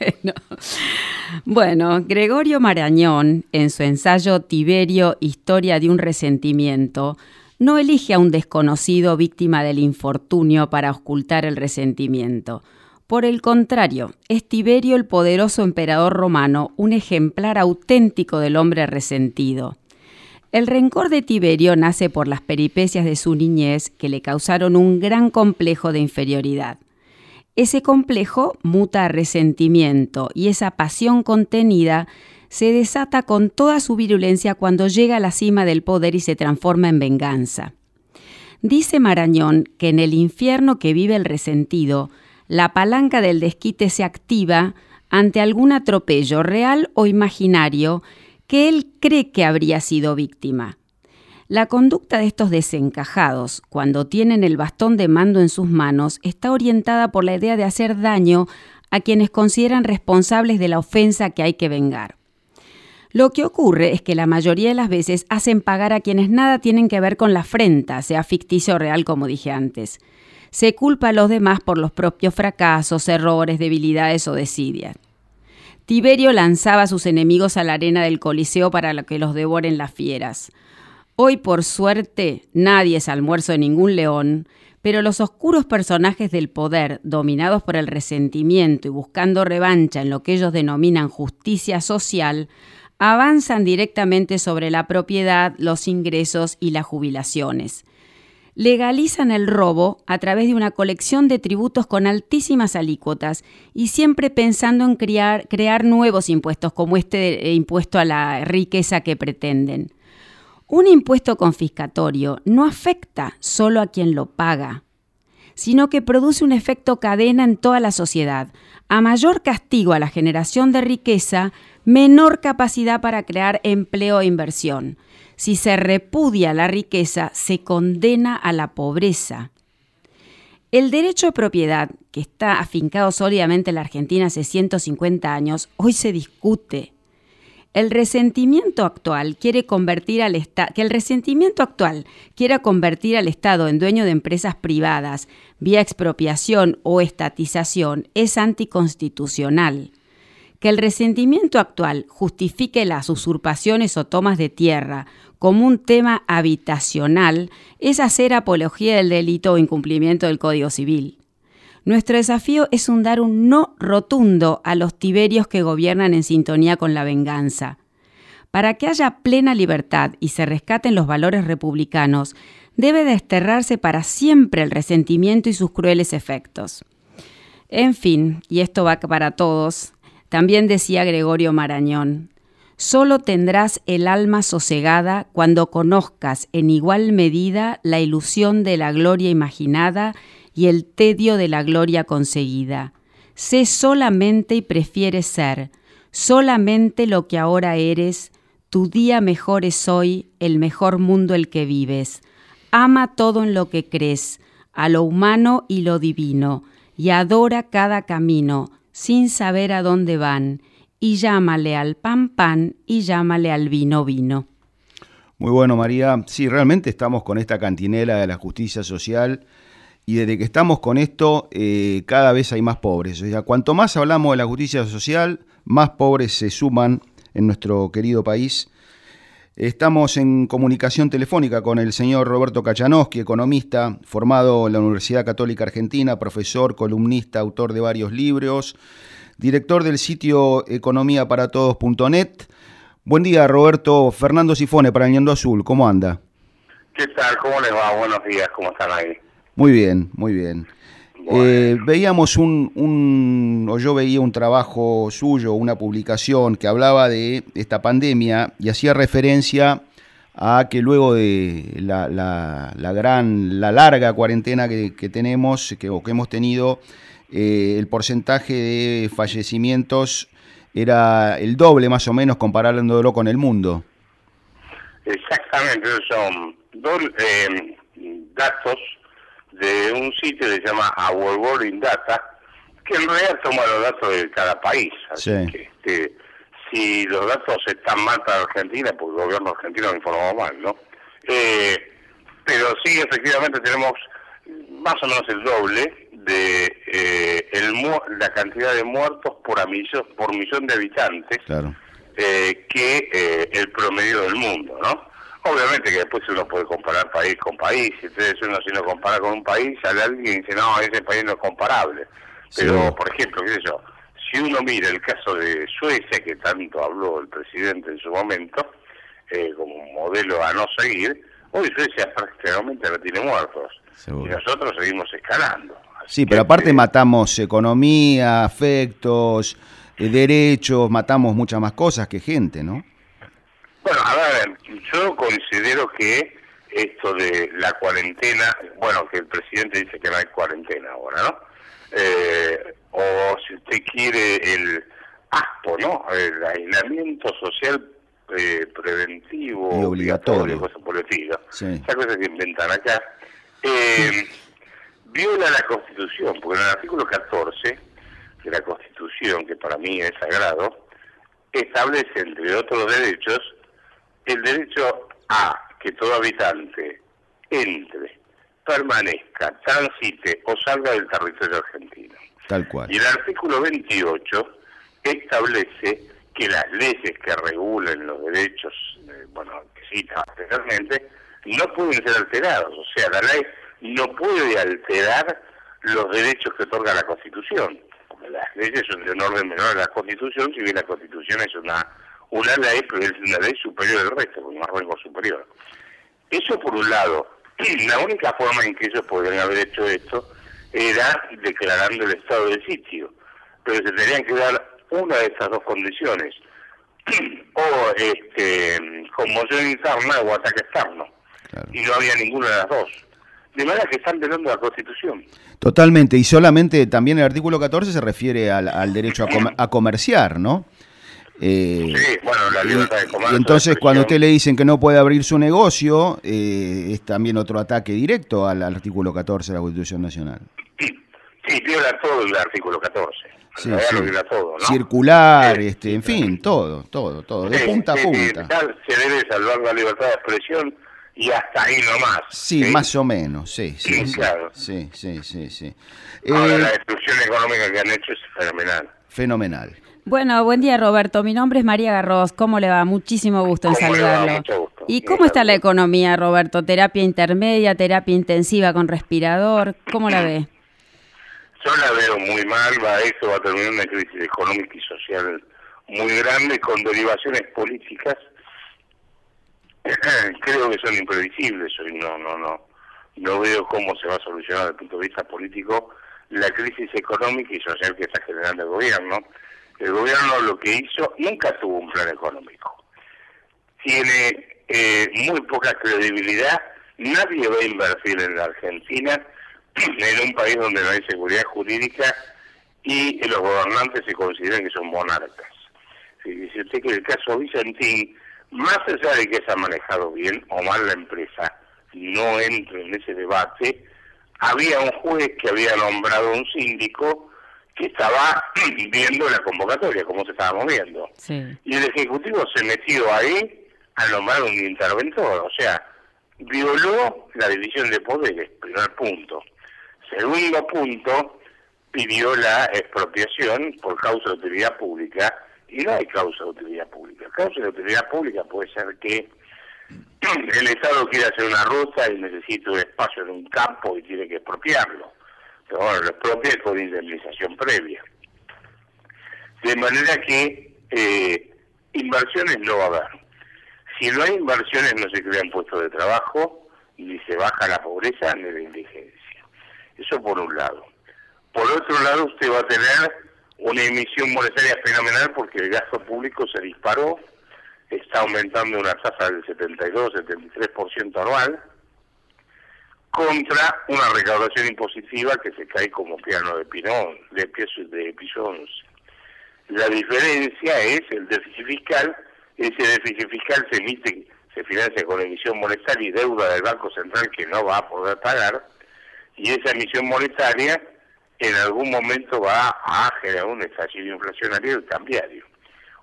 bueno. Gregorio Marañón, en su ensayo Tiberio, Historia de un resentimiento, no elige a un desconocido víctima del infortunio para ocultar el resentimiento. Por el contrario, es Tiberio el poderoso emperador romano, un ejemplar auténtico del hombre resentido. El rencor de Tiberio nace por las peripecias de su niñez que le causaron un gran complejo de inferioridad. Ese complejo muta a resentimiento y esa pasión contenida se desata con toda su virulencia cuando llega a la cima del poder y se transforma en venganza. Dice Marañón que en el infierno que vive el resentido, la palanca del desquite se activa ante algún atropello real o imaginario que él cree que habría sido víctima. La conducta de estos desencajados, cuando tienen el bastón de mando en sus manos, está orientada por la idea de hacer daño a quienes consideran responsables de la ofensa que hay que vengar. Lo que ocurre es que la mayoría de las veces hacen pagar a quienes nada tienen que ver con la afrenta, sea ficticio o real, como dije antes. Se culpa a los demás por los propios fracasos, errores, debilidades o desidias. Tiberio lanzaba a sus enemigos a la arena del Coliseo para que los devoren las fieras. Hoy, por suerte, nadie es almuerzo de ningún león, pero los oscuros personajes del poder, dominados por el resentimiento y buscando revancha en lo que ellos denominan justicia social, avanzan directamente sobre la propiedad, los ingresos y las jubilaciones legalizan el robo a través de una colección de tributos con altísimas alícuotas y siempre pensando en crear, nuevos impuestos como este eh, impuesto a la riqueza que pretenden. Un impuesto confiscatorio no afecta solo a quien lo paga, sino que produce un efecto cadena en toda la sociedad. A mayor castigo a la generación de riqueza, menor capacidad para crear empleo e inversión. Si se repudia la riqueza, se condena a la pobreza. El derecho de propiedad, que está afincado sólidamente en la Argentina hace 150 años, hoy se discute. El resentimiento actual quiere convertir al que el resentimiento actual quiera convertir al Estado en dueño de empresas privadas vía expropiación o estatización es anticonstitucional que el resentimiento actual justifique las usurpaciones o tomas de tierra como un tema habitacional es hacer apología del delito o incumplimiento del Código Civil. Nuestro desafío es un dar un no rotundo a los tiberios que gobiernan en sintonía con la venganza. Para que haya plena libertad y se rescaten los valores republicanos, debe desterrarse para siempre el resentimiento y sus crueles efectos. En fin, y esto va para todos, también decía Gregorio Marañón, solo tendrás el alma sosegada cuando conozcas en igual medida la ilusión de la gloria imaginada y el tedio de la gloria conseguida. Sé solamente y prefieres ser, solamente lo que ahora eres, tu día mejor es hoy, el mejor mundo el que vives. Ama todo en lo que crees, a lo humano y lo divino, y adora cada camino, sin saber a dónde van, y llámale al pan pan y llámale al vino vino. Muy bueno, María. Sí, realmente estamos con esta cantinela de la justicia social y desde que estamos con esto, eh, cada vez hay más pobres. O sea, cuanto más hablamos de la justicia social, más pobres se suman en nuestro querido país. Estamos en comunicación telefónica con el señor Roberto Kachanowski, economista, formado en la Universidad Católica Argentina, profesor, columnista, autor de varios libros, director del sitio economiaparatodos.net. Buen día, Roberto. Fernando Sifone para el Azul. ¿Cómo anda? ¿Qué tal? ¿Cómo les va? Buenos días. ¿Cómo están ahí? Muy bien, muy bien. Eh, veíamos un, un, o yo veía un trabajo suyo, una publicación que hablaba de esta pandemia y hacía referencia a que luego de la, la, la gran, la larga cuarentena que, que tenemos, que, o que hemos tenido, eh, el porcentaje de fallecimientos era el doble más o menos comparándolo con el mundo. Exactamente, son dos eh, datos de un sitio que se llama Our World in Data, que en realidad toma los datos de cada país. Así Sí. que este, si los datos están mal para Argentina, pues el gobierno argentino lo informó mal, ¿no? Eh, pero sí, efectivamente tenemos más o menos el doble de eh, el mu- la cantidad de muertos por, a millón, por millón de habitantes Claro. eh, que eh, el promedio del mundo, ¿no? Obviamente que después uno puede comparar país con país, entonces uno si no compara con un país, sale alguien y dice, no, ese país no es comparable. Pero, Sí. por ejemplo, qué sé yo, si uno mira el caso de Suecia, que tanto habló el presidente en su momento, eh, como un modelo a no seguir, hoy Suecia prácticamente no tiene muertos. Seguro. Y nosotros seguimos escalando. Sí, pero aparte matamos economía, afectos, eh, derechos, matamos muchas más cosas que gente, ¿no? Bueno, a ver, yo considero que esto de la cuarentena, bueno, que el presidente dice que no hay cuarentena ahora, ¿no? Eh, o si usted quiere el ASPO, ¿no? El aislamiento social eh, preventivo, Y obligatorio. cosas por el estilo. Sí. Esas cosas que inventan acá. Eh, viola la Constitución, porque en el artículo 14 de la Constitución, que para mí es sagrado, establece, entre otros derechos, el derecho a que todo habitante entre, permanezca, transite o salga del territorio argentino. Tal cual. Y el artículo 28 establece que las leyes que regulen los derechos, eh, bueno, que cita anteriormente, no pueden ser alterados. O sea, la ley no puede alterar los derechos que otorga la Constitución. Las leyes son de un orden menor a la Constitución, si bien la Constitución es una, una ley, pero es una ley superior al resto, con un rango superior. Eso por un lado. La única forma en que ellos podrían haber hecho esto era declarando el estado de sitio. Pero se tenían que dar una de estas dos condiciones. o este, conmoción interna o ataque externo. Y no había ninguna de las dos. De manera que están violando la Constitución. Totalmente, y solamente también el artículo 14 se refiere al, al derecho a, comer- a comerciar, ¿no? Eh, Sí, bueno, la libertad de y comercio. entonces cuando a usted le dicen que no puede abrir su negocio, eh, es también otro ataque directo al, al artículo 14 de la Constitución Nacional. Sí, viola todo el artículo 14. Sí, sí. lo todo, ¿no? Circular, este, en fin, todo, todo, todo, de Sí, punta a sí, sí, punta. se debe salvar la libertad de expresión y hasta ahí nomás. Sí, más o menos, sí, sí, Sí, sí, claro. sí, sí, sí, sí. Ahora, Eh, la destrucción económica que han hecho es fenomenal. fenomenal. Bueno, buen día Roberto. Mi nombre es María Garros. ¿Cómo le va? Muchísimo gusto en saludarlo. Mucho gusto. ¿Y cómo está la economía, Roberto? ¿Terapia intermedia, terapia intensiva con respirador? ¿Cómo la ve? Yo la veo muy mal, va, esto va a terminar una crisis económica y social muy grande con derivaciones políticas. Creo que son imprevisibles hoy, no, no, no. No veo cómo se va a solucionar desde el punto de vista político la crisis económica y social que está generando el gobierno. El gobierno lo que hizo, nunca tuvo un plan económico. Tiene eh, muy poca credibilidad, nadie va a invertir en la Argentina, en un país donde no hay seguridad jurídica y los gobernantes se consideran que son monarcas. Si usted que el caso Vicentín, más allá de que se ha manejado bien o mal la empresa, no entro en ese debate, había un juez que había nombrado un síndico que estaba viendo la convocatoria, cómo se estaba moviendo. Sí. Y el Ejecutivo se metió ahí a nombrar un interventor, o sea, violó la división de poderes, primer punto. Segundo punto, pidió la expropiación por causa de utilidad pública y no hay causa de utilidad pública. Causa de utilidad pública puede ser que el Estado quiere hacer una ruta y necesita un espacio en un campo y tiene que expropiarlo. Pero bueno, lo expropia con indemnización previa. De manera que eh, inversiones no va a haber. Si no hay inversiones no se crean puestos de trabajo, ni se baja la pobreza ni la indigencia. Eso por un lado. Por otro lado, usted va a tener una emisión monetaria fenomenal porque el gasto público se disparó, está aumentando una tasa del 72-73% anual, contra una recaudación impositiva que se cae como piano de pinón, de pisos de pisons. La diferencia es el déficit fiscal, ese déficit fiscal se emite, se financia con emisión monetaria y deuda del Banco Central que no va a poder pagar, y esa emisión monetaria en algún momento va a generar un estallido inflacionario y cambiario.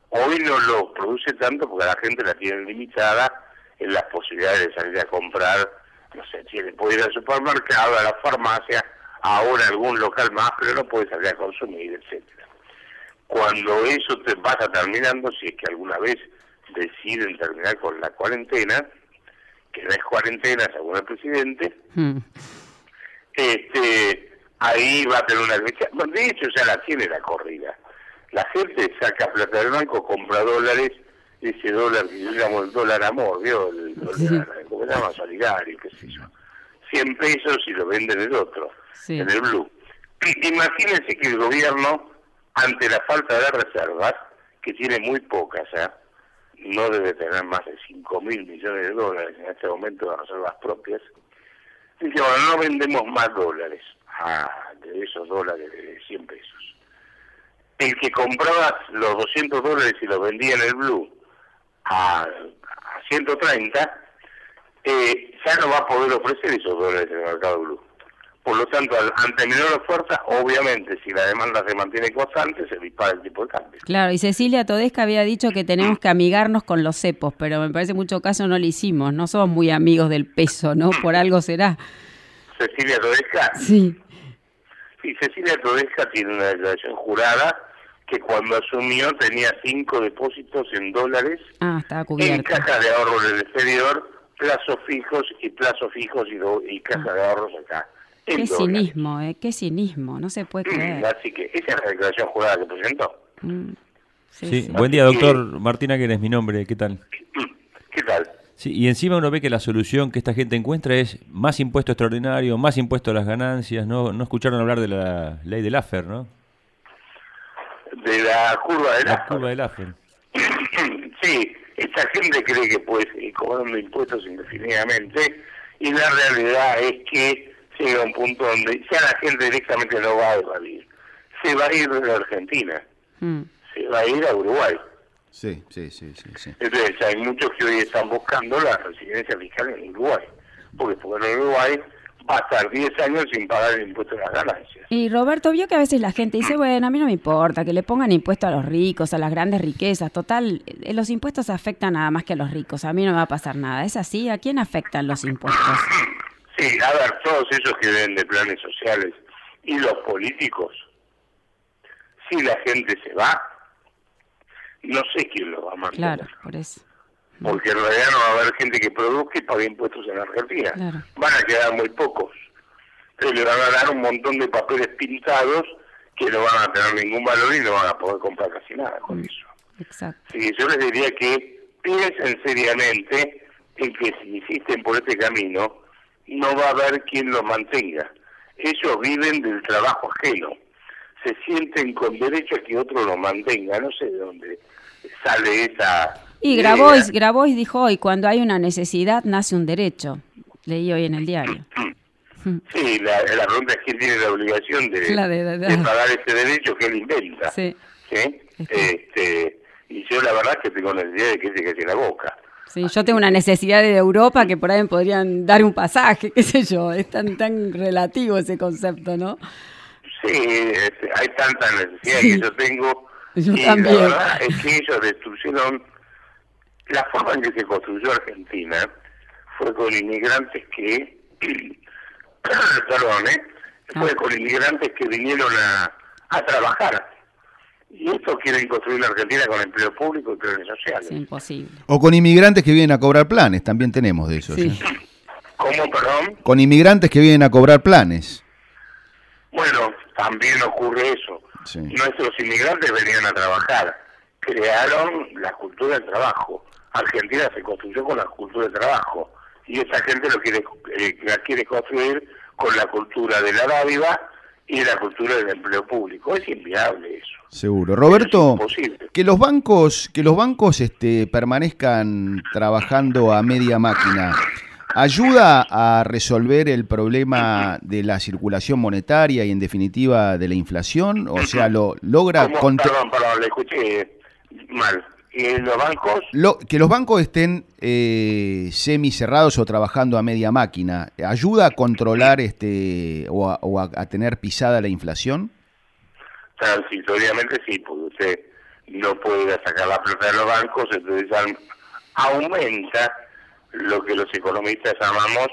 Hoy no lo produce tanto porque la gente la tiene limitada en las posibilidades de salir a comprar, no sé, tiene, puede ir al supermercado, a la farmacia, ahora algún local más, pero no puede salir a consumir, etcétera. Cuando eso te pasa terminando, si es que alguna vez deciden terminar con la cuarentena, que no es cuarentena según el presidente, Mm. este ahí va a tener una de hecho ya la tiene la corrida. La gente saca plata del banco, compra dólares, ese dólar que yo llamo el dólar amor, ¿vio? El dólar, ¿cómo se llama? Solidario, qué sé yo. 100 pesos y lo venden el otro, Sí. en el blue. Imagínense que el gobierno, ante la falta de reservas, que tiene muy pocas, ¿eh? no debe tener más de 5 mil millones de dólares en este momento de reservas propias, dice, bueno, no vendemos más dólares. Ah, de esos dólares de 100 pesos. El que compraba los 200 dólares y los vendía en el blue a, a 130, eh, ya no va a poder ofrecer esos dólares en el mercado blue. Por lo tanto, al- ante menor oferta, obviamente, si la demanda se mantiene constante, se dispara el tipo de cambio. Claro, y Cecilia Todesca había dicho que tenemos que amigarnos con los cepos, pero me parece mucho caso no lo hicimos. No somos muy amigos del peso, ¿no? Por algo será. Cecilia Todesca, Sí. Sí, Cecilia Todesca tiene una declaración jurada que cuando asumió tenía cinco depósitos en dólares Ah, estaba en caja de ahorro en el exterior, plazos fijos y plazos fijos y, do- y caja de ahorros acá. Qué dólares. cinismo, ¿eh? Qué cinismo, no se puede creer. Así que esa es la declaración jurada que presentó. Mm. Sí, buen día, doctor Martín Aguer es mi nombre, ¿qué tal? ¿Qué tal? Sí, y encima uno ve que la solución que esta gente encuentra es más impuesto extraordinario, más impuesto a las ganancias, no, no escucharon hablar de la ley del AFER, ¿no? De la curva de La la... curva del AFER. sí, esta gente cree que puede seguir cobrando impuestos indefinidamente y la realidad es que llega un punto donde ya la gente directamente no va a evadir. Se va a ir de la Argentina, Mm. se va a ir a Uruguay. Sí, sí, sí, sí. sí. Entonces hay muchos que hoy están buscando la residencia fiscal en Uruguay, porque en Uruguay va a estar 10 años sin pagar el impuesto a las ganancias. Y Roberto vio que a veces la gente dice, bueno, a mí no me importa que le pongan impuesto a los ricos, a las grandes riquezas. Total, eh, los impuestos afectan nada más que a los ricos. A mí no me va a pasar nada. ¿Es así? ¿A quién afectan los impuestos? Sí, a ver, todos esos que viven de planes sociales y los políticos, si la gente se va, no sé quién lo va a mantener. Claro, por eso. Porque en realidad no va a haber gente que produzca y pague impuestos en Argentina. Claro. Van a quedar muy pocos. Entonces le van a dar un montón de papeles pintados que no van a tener ningún valor y no van a poder comprar casi nada con eso. Exacto. Que yo les diría que piensen seriamente en que si insisten por este camino, no va a haber quien los mantenga. Ellos viven del trabajo ajeno. Se sienten con derecho a que otro los mantenga. No sé de dónde sale esa... Y. Grabois, Grabois dijo hoy, cuando hay una necesidad nace un derecho. Leí hoy en el diario. Sí, la, la pregunta es quién tiene la obligación de, La de- pagar ese derecho que él inventa. Sí. ¿sí? Este, y yo la verdad que tengo necesidad de que se calle la boca. Sí, yo tengo una necesidad de Europa que por ahí me podrían dar un pasaje, qué sé yo. Es tan, tan relativo ese concepto, ¿no? Sí, este, hay tanta necesidad Sí. que yo tengo. Yo y también. la verdad es que ellos destruyeron la forma en que se construyó Argentina fue con inmigrantes que, perdón, ¿eh? fue con inmigrantes que vinieron a, a trabajar. Y esto quieren construir la Argentina con empleo público y planes sociales. Es imposible. O con inmigrantes que vienen a cobrar planes, también tenemos de esos. Sí. ¿eh? ¿Cómo, perdón? Con inmigrantes que vienen a cobrar planes. Bueno, también ocurre eso. Sí. Nuestros inmigrantes venían a trabajar, crearon la cultura del trabajo. Argentina se construyó con la cultura del trabajo y esa gente lo quiere eh, la quiere construir con la cultura de la dádiva y la cultura del empleo público. Es inviable eso. Seguro. Roberto, que los bancos, que los bancos este, permanezcan trabajando a media máquina, ¿ayuda a resolver el problema de la circulación monetaria y en definitiva de la inflación? O sea, lo logra Perdón, perdón, le escuché mal. ¿Y los bancos? lo- que los bancos estén eh, semi cerrados o trabajando a media máquina, ¿ayuda a controlar este o a, o a- a tener pisada la inflación? Transitoriamente sí, porque usted no puede sacar la plata de los bancos, entonces aumenta lo que los economistas llamamos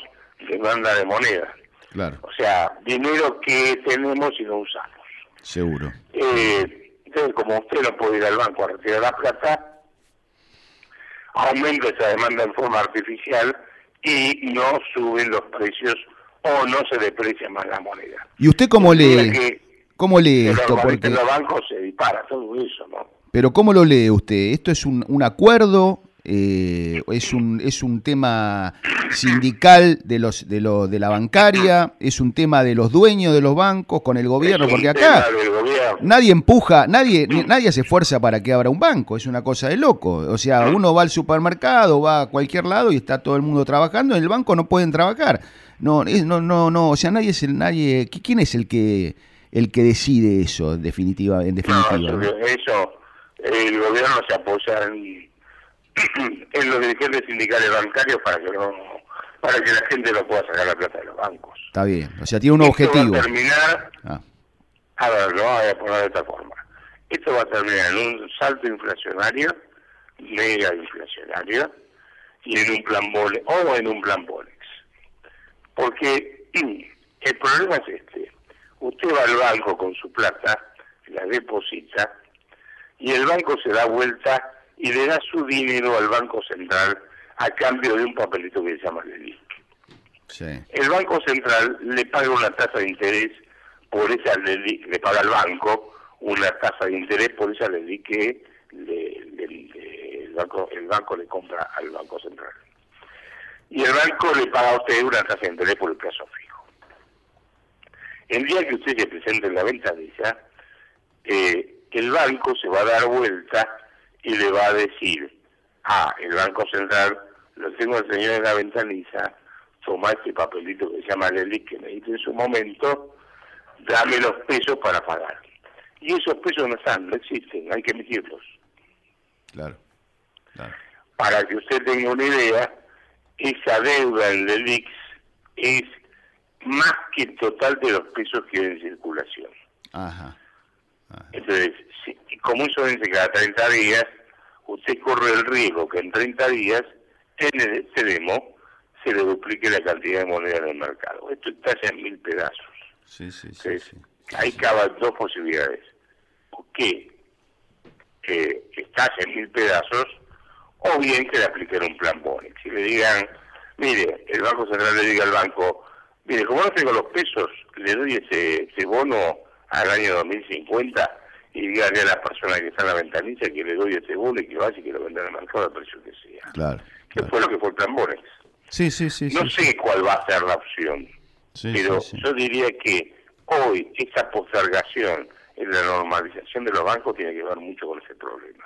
demanda de moneda. Claro, O sea, dinero que tenemos y no usamos. seguro. Eh, entonces, como usted no puede ir al banco a retirar la plata, aumenta esa demanda en forma artificial y no suben los precios o no se deprecia más la moneda. ¿Y usted cómo lee, que cómo lee esto? Porque, los bancos se dispara todo eso, ¿no? pero ¿cómo lo lee usted? ¿Esto es un, un acuerdo? Eh, ¿Es un es un tema sindical de los de lo, de la bancaria? ¿Es un tema de los dueños de los bancos con el gobierno? Porque acá nadie empuja, nadie nadie se esfuerza para que abra un banco. Es una cosa de loco. O sea, uno va al supermercado, va a cualquier lado y está todo el mundo trabajando. En el banco no pueden trabajar. No, no, no, no. O sea, nadie es el nadie. ¿qui- ¿Quién es el que el que decide eso, en definitiva, en definitiva? no? eso, el gobierno se apoya en, en los dirigentes sindicales bancarios para que no para que la gente no pueda sacar la plata de los bancos. Está bien. O sea, tiene un Esto objetivo. va a terminar, Ah, a ver, lo voy a poner de esta forma. Esto va a terminar en un salto inflacionario, mega inflacionario, y en un plan Bole, o en un plan Bolex. Porque el problema es este. Usted va al banco con su plata, la deposita, y el banco se da vuelta y le da su dinero al Banco Central a cambio de un papelito que se llama LELIC. sí. El Banco Central le paga una tasa de interés por esa LELIC, le paga al banco una tasa de interés por esa LELIC que le- le- le- el, banco, el banco le compra al Banco Central. Y el banco le paga a usted una tasa de interés por el plazo fijo. El día que usted se presente en la ventanilla, eh, el banco se va a dar vuelta y le va a decir, ah, el Banco Central, lo tengo al señor en la ventanilla, toma este papelito que se llama Lelic que me diste en su momento, dame los pesos para pagar. Y esos pesos no están, no existen, hay que emitirlos. Claro. Para que usted tenga una idea, esa deuda en Lelix es más que el total de los pesos que hay en circulación. Ajá. Entonces, si- como eso vence cada 30 días, usted corre el riesgo que en 30 días, en el extremo, se le duplique la cantidad de moneda en el mercado. Esto está en mil pedazos. Sí, sí, sí. Entonces, ahí dos posibilidades. O que eh, estás en mil pedazos, o bien que le apliquen un plan Bonex. Y le digan, mire, el Banco Central le diga al banco, mire, como no tengo los pesos, le doy ese, ese bono al año 2050 y dígale a la persona que está en la ventanilla que le doy ese bono y que vaya y que lo venda en el mercado al precio que sea. Claro. Que fue lo que fue el plan Bonex. Sí, sí, sí. No sí, sé cuál va a ser la opción, sí, pero sí, sí. yo diría que hoy esa postergación en la normalización de los bancos tiene que ver mucho con ese problema.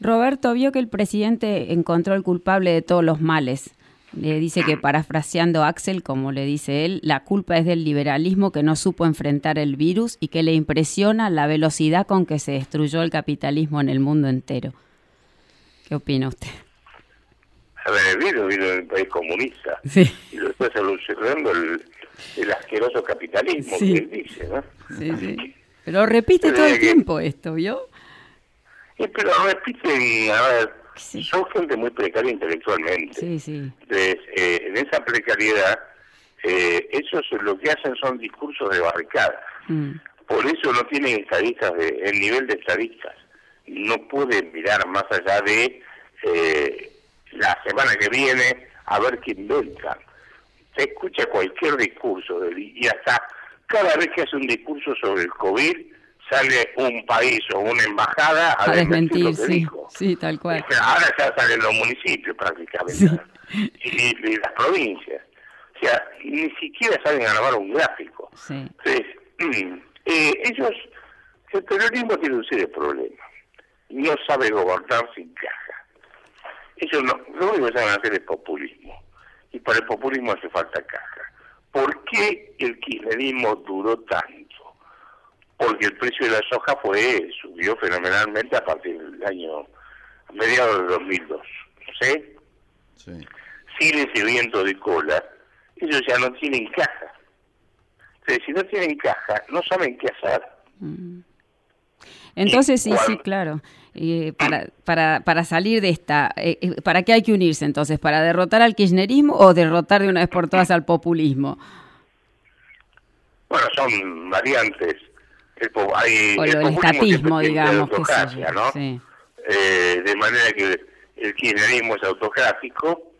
Roberto vio que el presidente encontró el culpable de todos los males. Le dice que parafraseando a Axel, como le dice él, la culpa es del liberalismo que no supo enfrentar el virus y que le impresiona la velocidad con que se destruyó el capitalismo en el mundo entero. ¿Qué opina usted? A ver, el virus vino de un país comunista Sí. y lo está solucionando el, el asqueroso capitalismo Sí. que él dice, ¿no? Sí, sí. Pero repite todo el tiempo esto, ¿vio? Y pero repite, a ver, son gente muy precaria intelectualmente. Sí, sí. Entonces, eh, en esa precariedad eh, esos lo que hacen son discursos de barricada. Mm. Por eso no tienen estadistas de, el nivel de estadistas. No pueden mirar más allá de eh, la semana que viene a ver qué inventan. Se escucha cualquier discurso y hasta cada vez que hace un discurso sobre el COVID sale un país o una embajada a, A desmentir lo que sí, dijo. sí, tal cual. Ahora ya salen los municipios prácticamente y, y las provincias. O sea, ni siquiera saben grabar un gráfico. Sí. Entonces, eh, ellos, el peronismo tiene un serio problema. No sabe gobernar sin caja. Ellos no, lo único que saben hacer es populismo. Y para el populismo hace falta caja. ¿Por qué el kirchnerismo duró tanto? Porque el precio de la soja fue subió fenomenalmente a partir del año a mediados de 2002. ¿Sí? Sin ese viento de cola, ellos ya no tienen caja. Entonces, si no tienen caja, no saben qué hacer. Entonces, sí, sí, claro. Eh, para, para, para salir de esta, eh, eh, ¿para qué hay que unirse entonces? ¿Para derrotar al kirchnerismo o derrotar de una vez por todas al populismo? Bueno, son variantes. El, po- hay, O el lo- el digamos, autocracia, yo, ¿no? sí. Eh, de manera que el kirchnerismo es autocrático.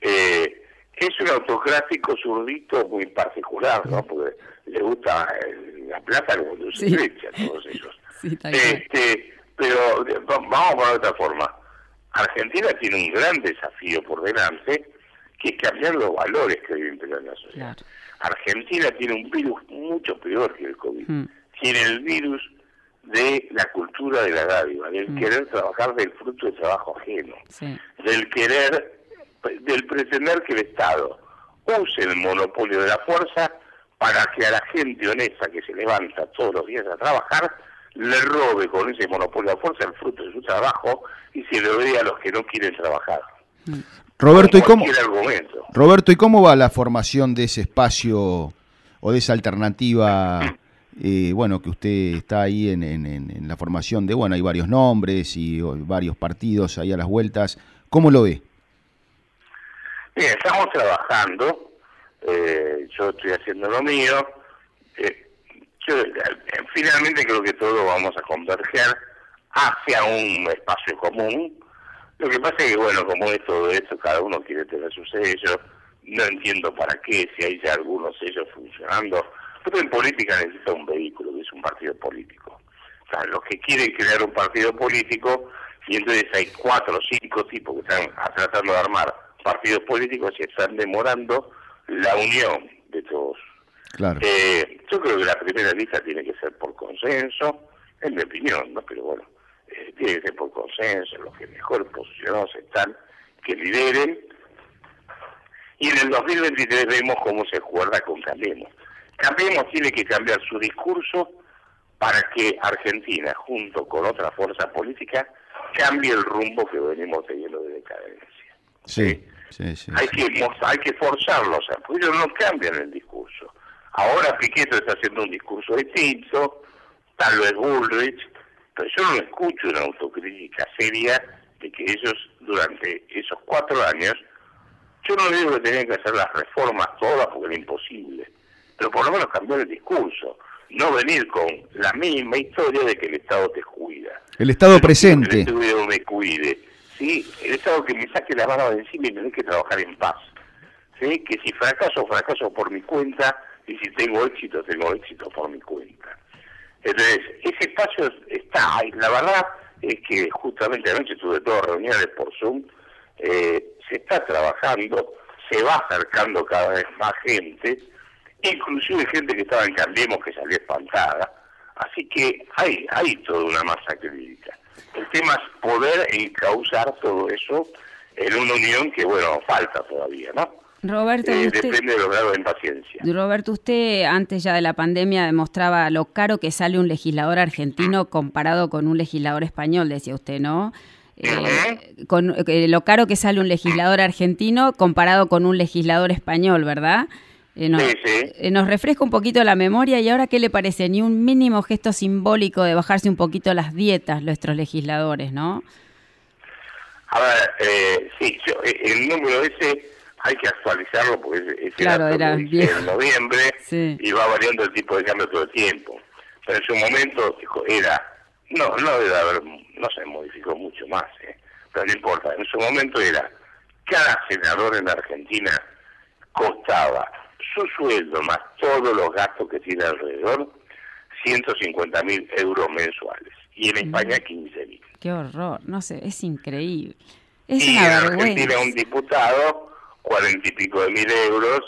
Eh, es un autocrático zurdito muy particular, ¿no? Porque le gusta eh, la plata como dulce Sí. a todos ellos. Sí. Este, pero vamos de otra forma. Argentina tiene un gran desafío por delante, que es cambiar los valores que imperan en la sociedad. Argentina tiene un virus mucho peor que el COVID. Mm. Tiene el virus de la cultura de la dádiva, del Mm. querer trabajar del fruto de trabajo ajeno, Sí. del querer, del pretender que el Estado use el monopolio de la fuerza para que a la gente honesta que se levanta todos los días a trabajar le robe con ese monopolio de la fuerza el fruto de su trabajo y se lo dé a los que no quieren trabajar. Roberto, ¿y cómo, argumento. Roberto, ¿y cómo va la formación de ese espacio o de esa alternativa? Eh, bueno, que usted está ahí en, en- en- la formación de, bueno, hay varios nombres y varios partidos ahí a las vueltas. ¿Cómo lo ve? Bien, estamos trabajando, eh, yo estoy haciendo lo mío, eh, yo, eh, finalmente creo que todos vamos a converger hacia un espacio común. Lo que pasa es que, bueno, como es todo esto, cada uno quiere tener su sello, no entiendo para qué, si hay ya algunos sellos funcionando, pero en política necesita un vehículo, que es un partido político. O sea, los que quieren crear un partido político, y entonces hay cuatro o cinco tipos que están tratando de armar partidos políticos y están demorando la unión de todos. Claro. Eh, yo creo que la primera lista tiene que ser por consenso, en mi opinión, ¿no? Pero bueno, eh, tiene que ser por consenso, los que mejor posicionados están, que lideren. Y en el 2023 vemos cómo se acuerda con Cambiemos. Cambiemos tiene que cambiar su discurso para que Argentina, junto con otra fuerza política, cambie el rumbo que venimos teniendo de decadencia. Sí, sí, sí. Hay que mos- hay que forzarlos, porque ellos no cambian el discurso. Ahora Piqueto está haciendo un discurso distinto, tal vez Bullrich, pero yo no escucho una autocrítica seria de que ellos durante esos cuatro años, yo no digo que tenían que hacer las reformas todas porque era imposible, pero por lo menos cambiar el discurso, no venir con la misma historia de que el Estado te cuida. El Estado Que el presente. Estado me cuide. ¿sí? El Estado que me saque la mano de encima y me deje trabajar en paz. ¿sí? Que si fracaso, fracaso por mi cuenta y si tengo éxito, tengo éxito por mi cuenta. Entonces, ese espacio está. Y la verdad es que justamente anoche tuve todas reuniones por Zoom. eh, se está trabajando, se va acercando cada vez más gente, inclusive gente que estaba en Cambiemos que salió espantada. Así que hay, hay toda una masa crítica. El tema es poder encauzar todo eso en una unión que, bueno, falta todavía, ¿no? Roberto, Eh, usted- depende de los grados de impaciencia. Roberto, usted antes ya de la pandemia demostraba lo caro que sale un legislador argentino comparado con un legislador español, decía usted, ¿no? Eh, con, eh, lo caro que sale un legislador argentino comparado con un legislador español, ¿verdad? Eh, nos, Sí, sí. eh, nos refresca un poquito la memoria y ahora, ¿qué le parece? Ni un mínimo gesto simbólico de bajarse un poquito las dietas nuestros legisladores, ¿no? A ver, eh, sí, yo, eh, el número ese hay que actualizarlo porque ese, ese Claro, dato era en noviembre Sí. y va variando el tipo de cambio todo el tiempo. Pero en su momento era, no, no debe haber, no se modificó mucho más, ¿eh? pero no importa, en su momento era, cada senador en la Argentina costaba su sueldo más todos los gastos que tiene alrededor, 150 mil euros mensuales. Y en España 15 mil. Qué horror, no sé, es increíble. Es y en Argentina un diputado, cuarenta y pico de mil euros,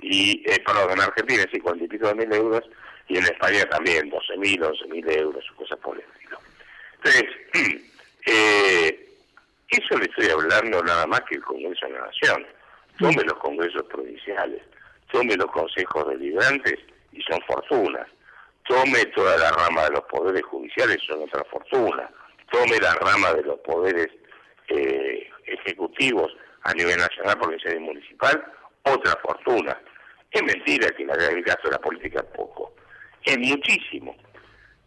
y, eh, perdón, en Argentina sí, cuarenta y pico de mil euros, y en España también, doce mil, once mil euros, cosas por el estilo. Entonces, eh, eso le estoy hablando nada más que el Congreso de la Nación. Tome los congresos provinciales, tome los consejos deliberantes y son fortunas. Tome toda la rama de los poderes judiciales, son otra fortuna. Tome la rama de los poderes eh, ejecutivos a nivel nacional, provincial y municipal, otra fortuna. Es mentira que la el gasto de la política es poco. Es muchísimo.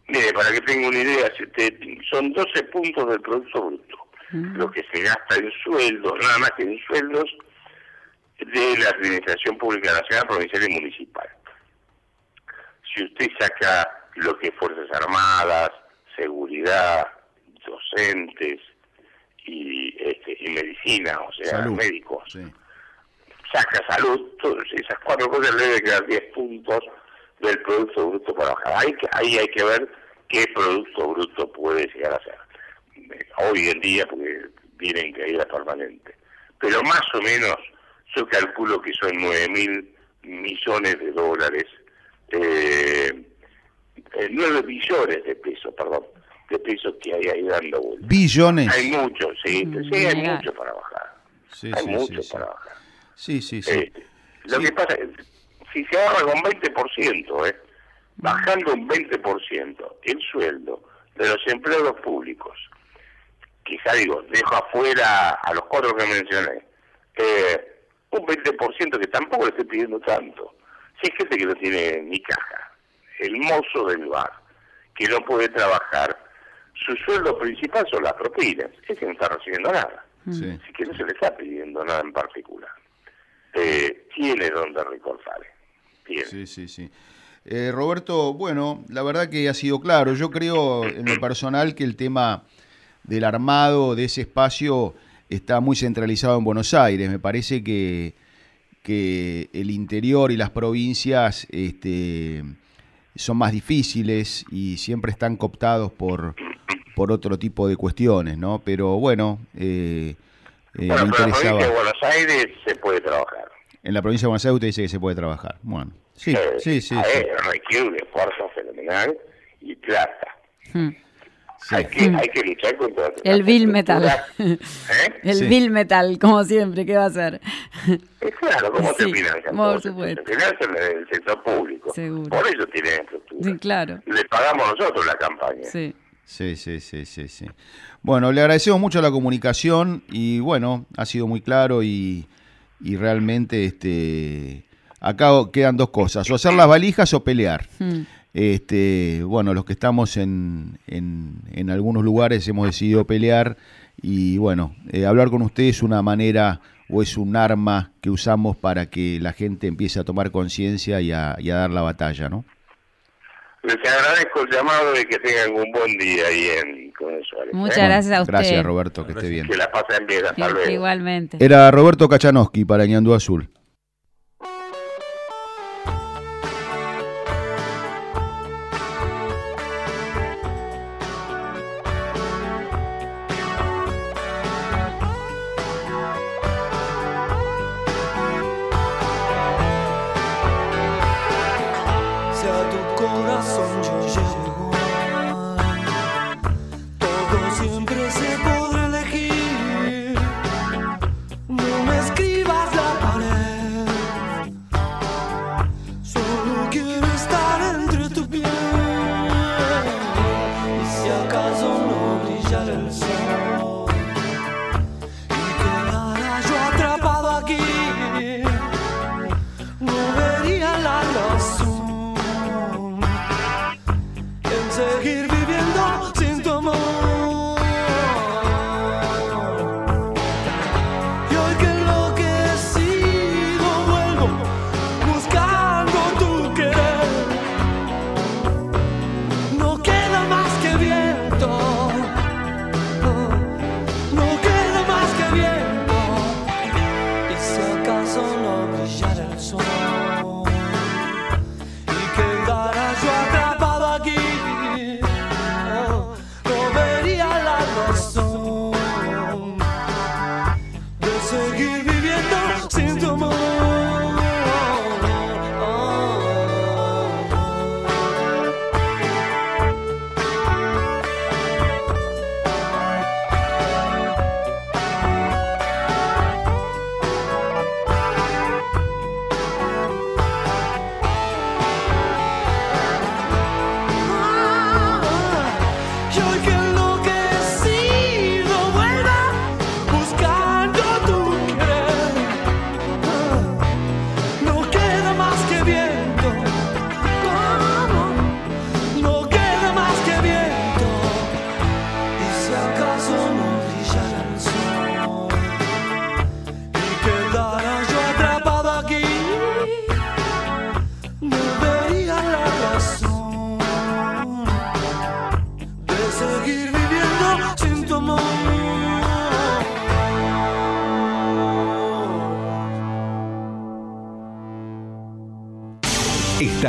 Mire, para que tenga una idea, son 12 puntos del Producto Bruto. Lo que se gasta en sueldos, nada más que en sueldos, de la Administración Pública Nacional, Provincial y Municipal. Si usted saca lo que es Fuerzas Armadas, seguridad, docentes y, este, y medicina, o sea, Salud. médicos, saca salud, todas esas cuatro cosas le debe quedar 10 puntos del Producto Bruto para bajar. Ahí, ahí hay que ver qué Producto Bruto puede llegar a ser. Eh, Hoy en día, porque viene en caída permanente. Pero más o menos, yo calculo que son 9 mil millones de dólares, eh, eh, 9 billones de pesos, perdón, de pesos que hay ahí dando vueltas. Billones. Hay mucho, sí, sí, hay Mira. mucho para bajar. Sí, hay sí, mucho sí, sí. para bajar. Sí, sí, sí. Eh, lo que pasa es, si se ahorra con 20%, ¿eh? bajando un 20% el sueldo de los empleados públicos, quizá digo, dejo afuera a los cuatro que mencioné, eh, un 20% que tampoco le estoy pidiendo tanto. Si hay gente que no tiene ni caja, el mozo del bar, que no puede trabajar, su sueldo principal son las propinas, ese no está recibiendo nada. Sí. Así que no se le está pidiendo nada en particular. Eh, tiene donde recortar. Tiene. Sí, sí, sí. Eh, Roberto, bueno, la verdad que ha sido claro. Yo creo en lo personal que el tema del armado de ese espacio está muy centralizado en Buenos Aires. Me parece que, que el interior y las provincias este, son más difíciles y siempre están cooptados por, por otro tipo de cuestiones, ¿no? Pero bueno, eh, eh, Bueno, me pero en la provincia interesaba. de Buenos Aires se puede trabajar. En la provincia de Buenos Aires usted dice que se puede trabajar. Bueno, sí, Eh, sí, sí. a sí. ver, requiere un esfuerzo fenomenal y plata. Hmm. Hay, que, hay que luchar contra El Bill Metal. ¿Eh? El Sí. Bill Metal, como siempre, ¿qué va a hacer? Eh, Claro, ¿cómo Sí, te financian? por supuesto. Se financian en el sector público. Seguro. Por eso tienen estructura. Sí, claro. Le pagamos nosotros la campaña. Sí. Sí, sí, sí, sí, sí. Bueno, le agradecemos mucho la comunicación y bueno, ha sido muy claro y, y realmente este acá quedan dos cosas, o hacer las valijas o pelear. Hmm. Este, bueno, los que estamos en, en, en algunos lugares hemos decidido pelear y bueno, eh, hablar con usted es una manera o es un arma que usamos para que la gente empiece a tomar conciencia y a, y a dar la batalla, ¿no? Les agradezco el llamado y que tengan un buen día ahí en Suárez. Muchas ¿eh? gracias a usted. Gracias, Roberto, que esté bien. Que la pasen bien, hasta luego. Igualmente. Era Roberto Kachanowski para Ñandú Azul. De seguir viviendo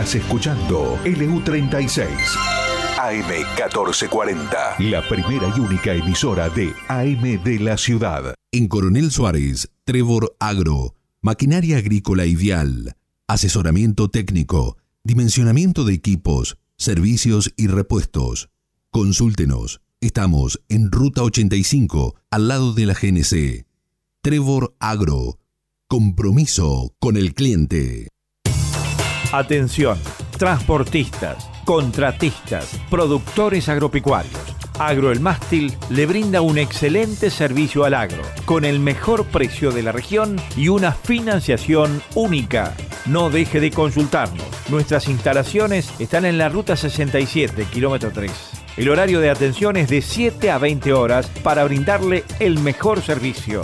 Estás escuchando LU36 AM1440, la primera y única emisora de AM de la ciudad. En Coronel Suárez, Trevor Agro, maquinaria agrícola vial, asesoramiento técnico, dimensionamiento de equipos, servicios y repuestos. Consúltenos. Estamos en Ruta 85, al lado de la GNC. Trevor Agro. Compromiso con el cliente. Atención, transportistas, contratistas, productores agropecuarios. Agro El Mástil le brinda un excelente servicio al agro, con el mejor precio de la región y una financiación única. No deje de consultarnos. Nuestras instalaciones están en la ruta 67, kilómetro 3. El horario de atención es de 7 a 20 horas para brindarle el mejor servicio.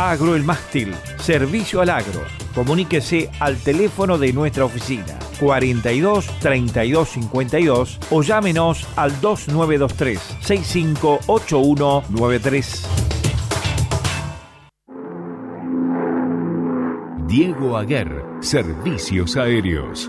Agro El Mástil, servicio al agro. Comuníquese al teléfono de nuestra oficina 42 32 52 o llámenos al 2923 658193. Diego Aguer, Servicios Aéreos.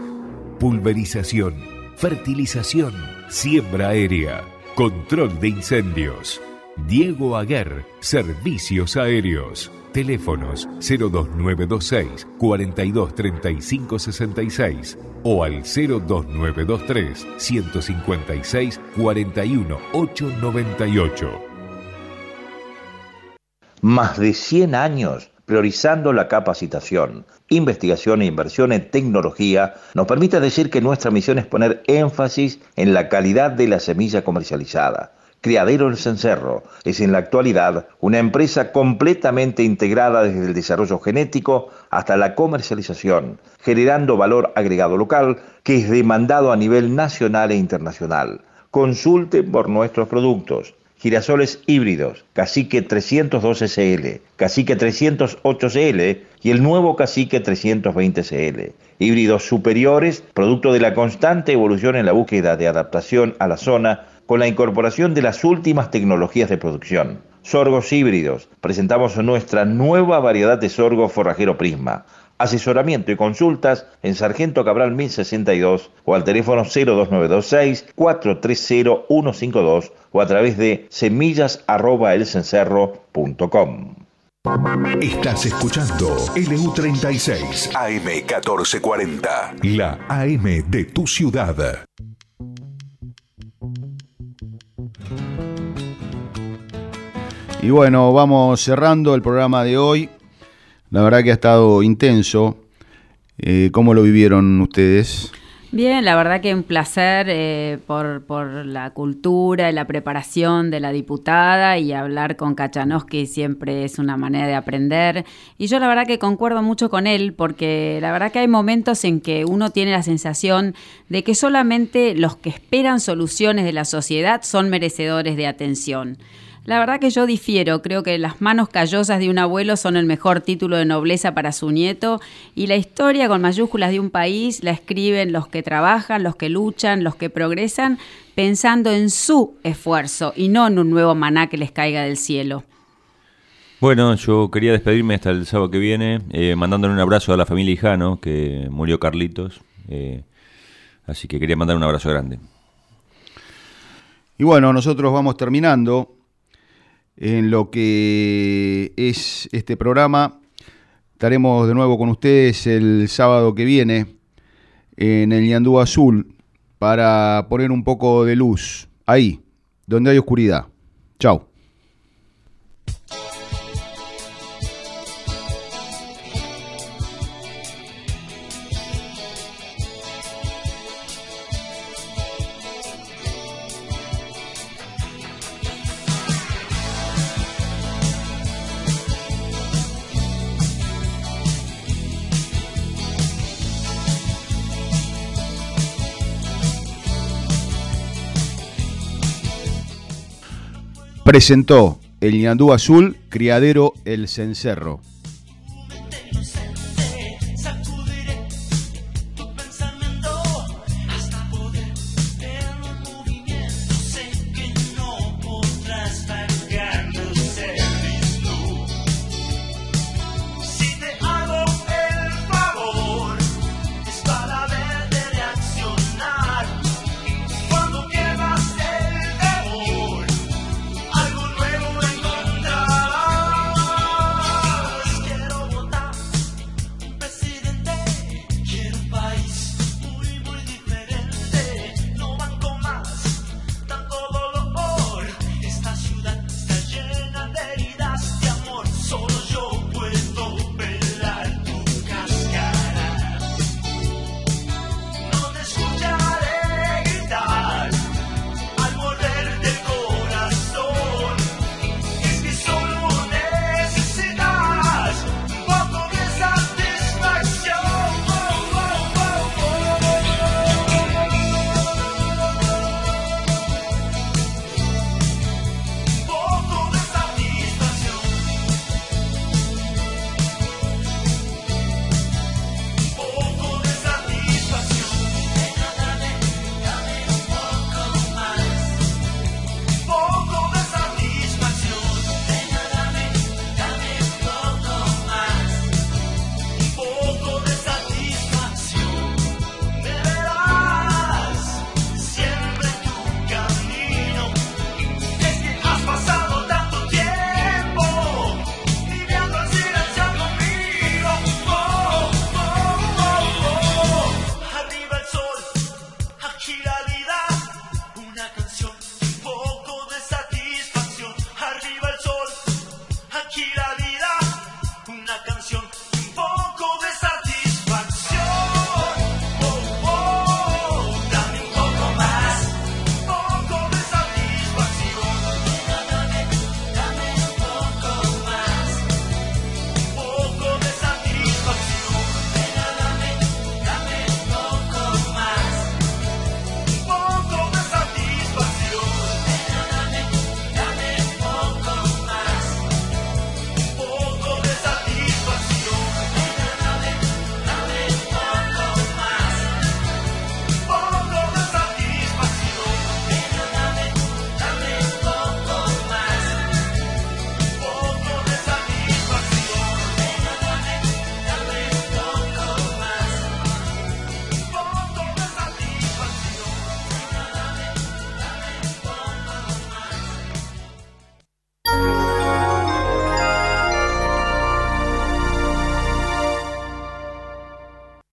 Pulverización, fertilización, siembra aérea, control de incendios. Diego Aguer, Servicios Aéreos. Teléfonos 02926 4235 66 o al 02923 156 41 898. Más de 100 años priorizando la capacitación, investigación e inversión en tecnología, nos permite decir que nuestra misión es poner énfasis en la calidad de la semilla comercializada. Criadero El Cencerro es en la actualidad una empresa completamente integrada desde el desarrollo genético hasta la comercialización, generando valor agregado local que es demandado a nivel nacional e internacional. Consulte por nuestros productos. Girasoles híbridos, Cacique 312CL, Cacique 308CL y el nuevo Cacique 320CL. Híbridos superiores, producto de la constante evolución en la búsqueda de adaptación a la zona con la incorporación de las últimas tecnologías de producción. Sorgos híbridos. Presentamos nuestra nueva variedad de sorgo forrajero Prisma. Asesoramiento y consultas en Sargento Cabral 1062 o al teléfono 02926 430 152 o a través de semillas@elcencerro.com. Estás escuchando LU36 AM1440, la AM de tu ciudad. Y bueno, vamos cerrando el programa de hoy. La verdad que ha estado intenso. Eh, ¿Cómo lo vivieron ustedes? Bien, la verdad que un placer eh, por, por la cultura y la preparación de la diputada y hablar con Kachanowski siempre es una manera de aprender. Y yo la verdad que concuerdo mucho con él porque la verdad que hay momentos en que uno tiene la sensación de que solamente los que esperan soluciones de la sociedad son merecedores de atención. La verdad que yo difiero, creo que las manos callosas de un abuelo son el mejor título de nobleza para su nieto y la historia con mayúsculas de un país la escriben los que trabajan, los que luchan, los que progresan, pensando en su esfuerzo y no en un nuevo maná que les caiga del cielo. Bueno, yo quería despedirme hasta el sábado que viene, eh, mandándole un abrazo a la familia Hijano, que murió Carlitos. eh, así que quería mandar un abrazo grande. Y bueno, nosotros vamos terminando. En lo que es este programa. Estaremos de nuevo con ustedes el sábado que viene en el Ñandú Azul para poner un poco de luz ahí, donde hay oscuridad. Chao. Presentó el ñandú azul, criadero El Cencerro.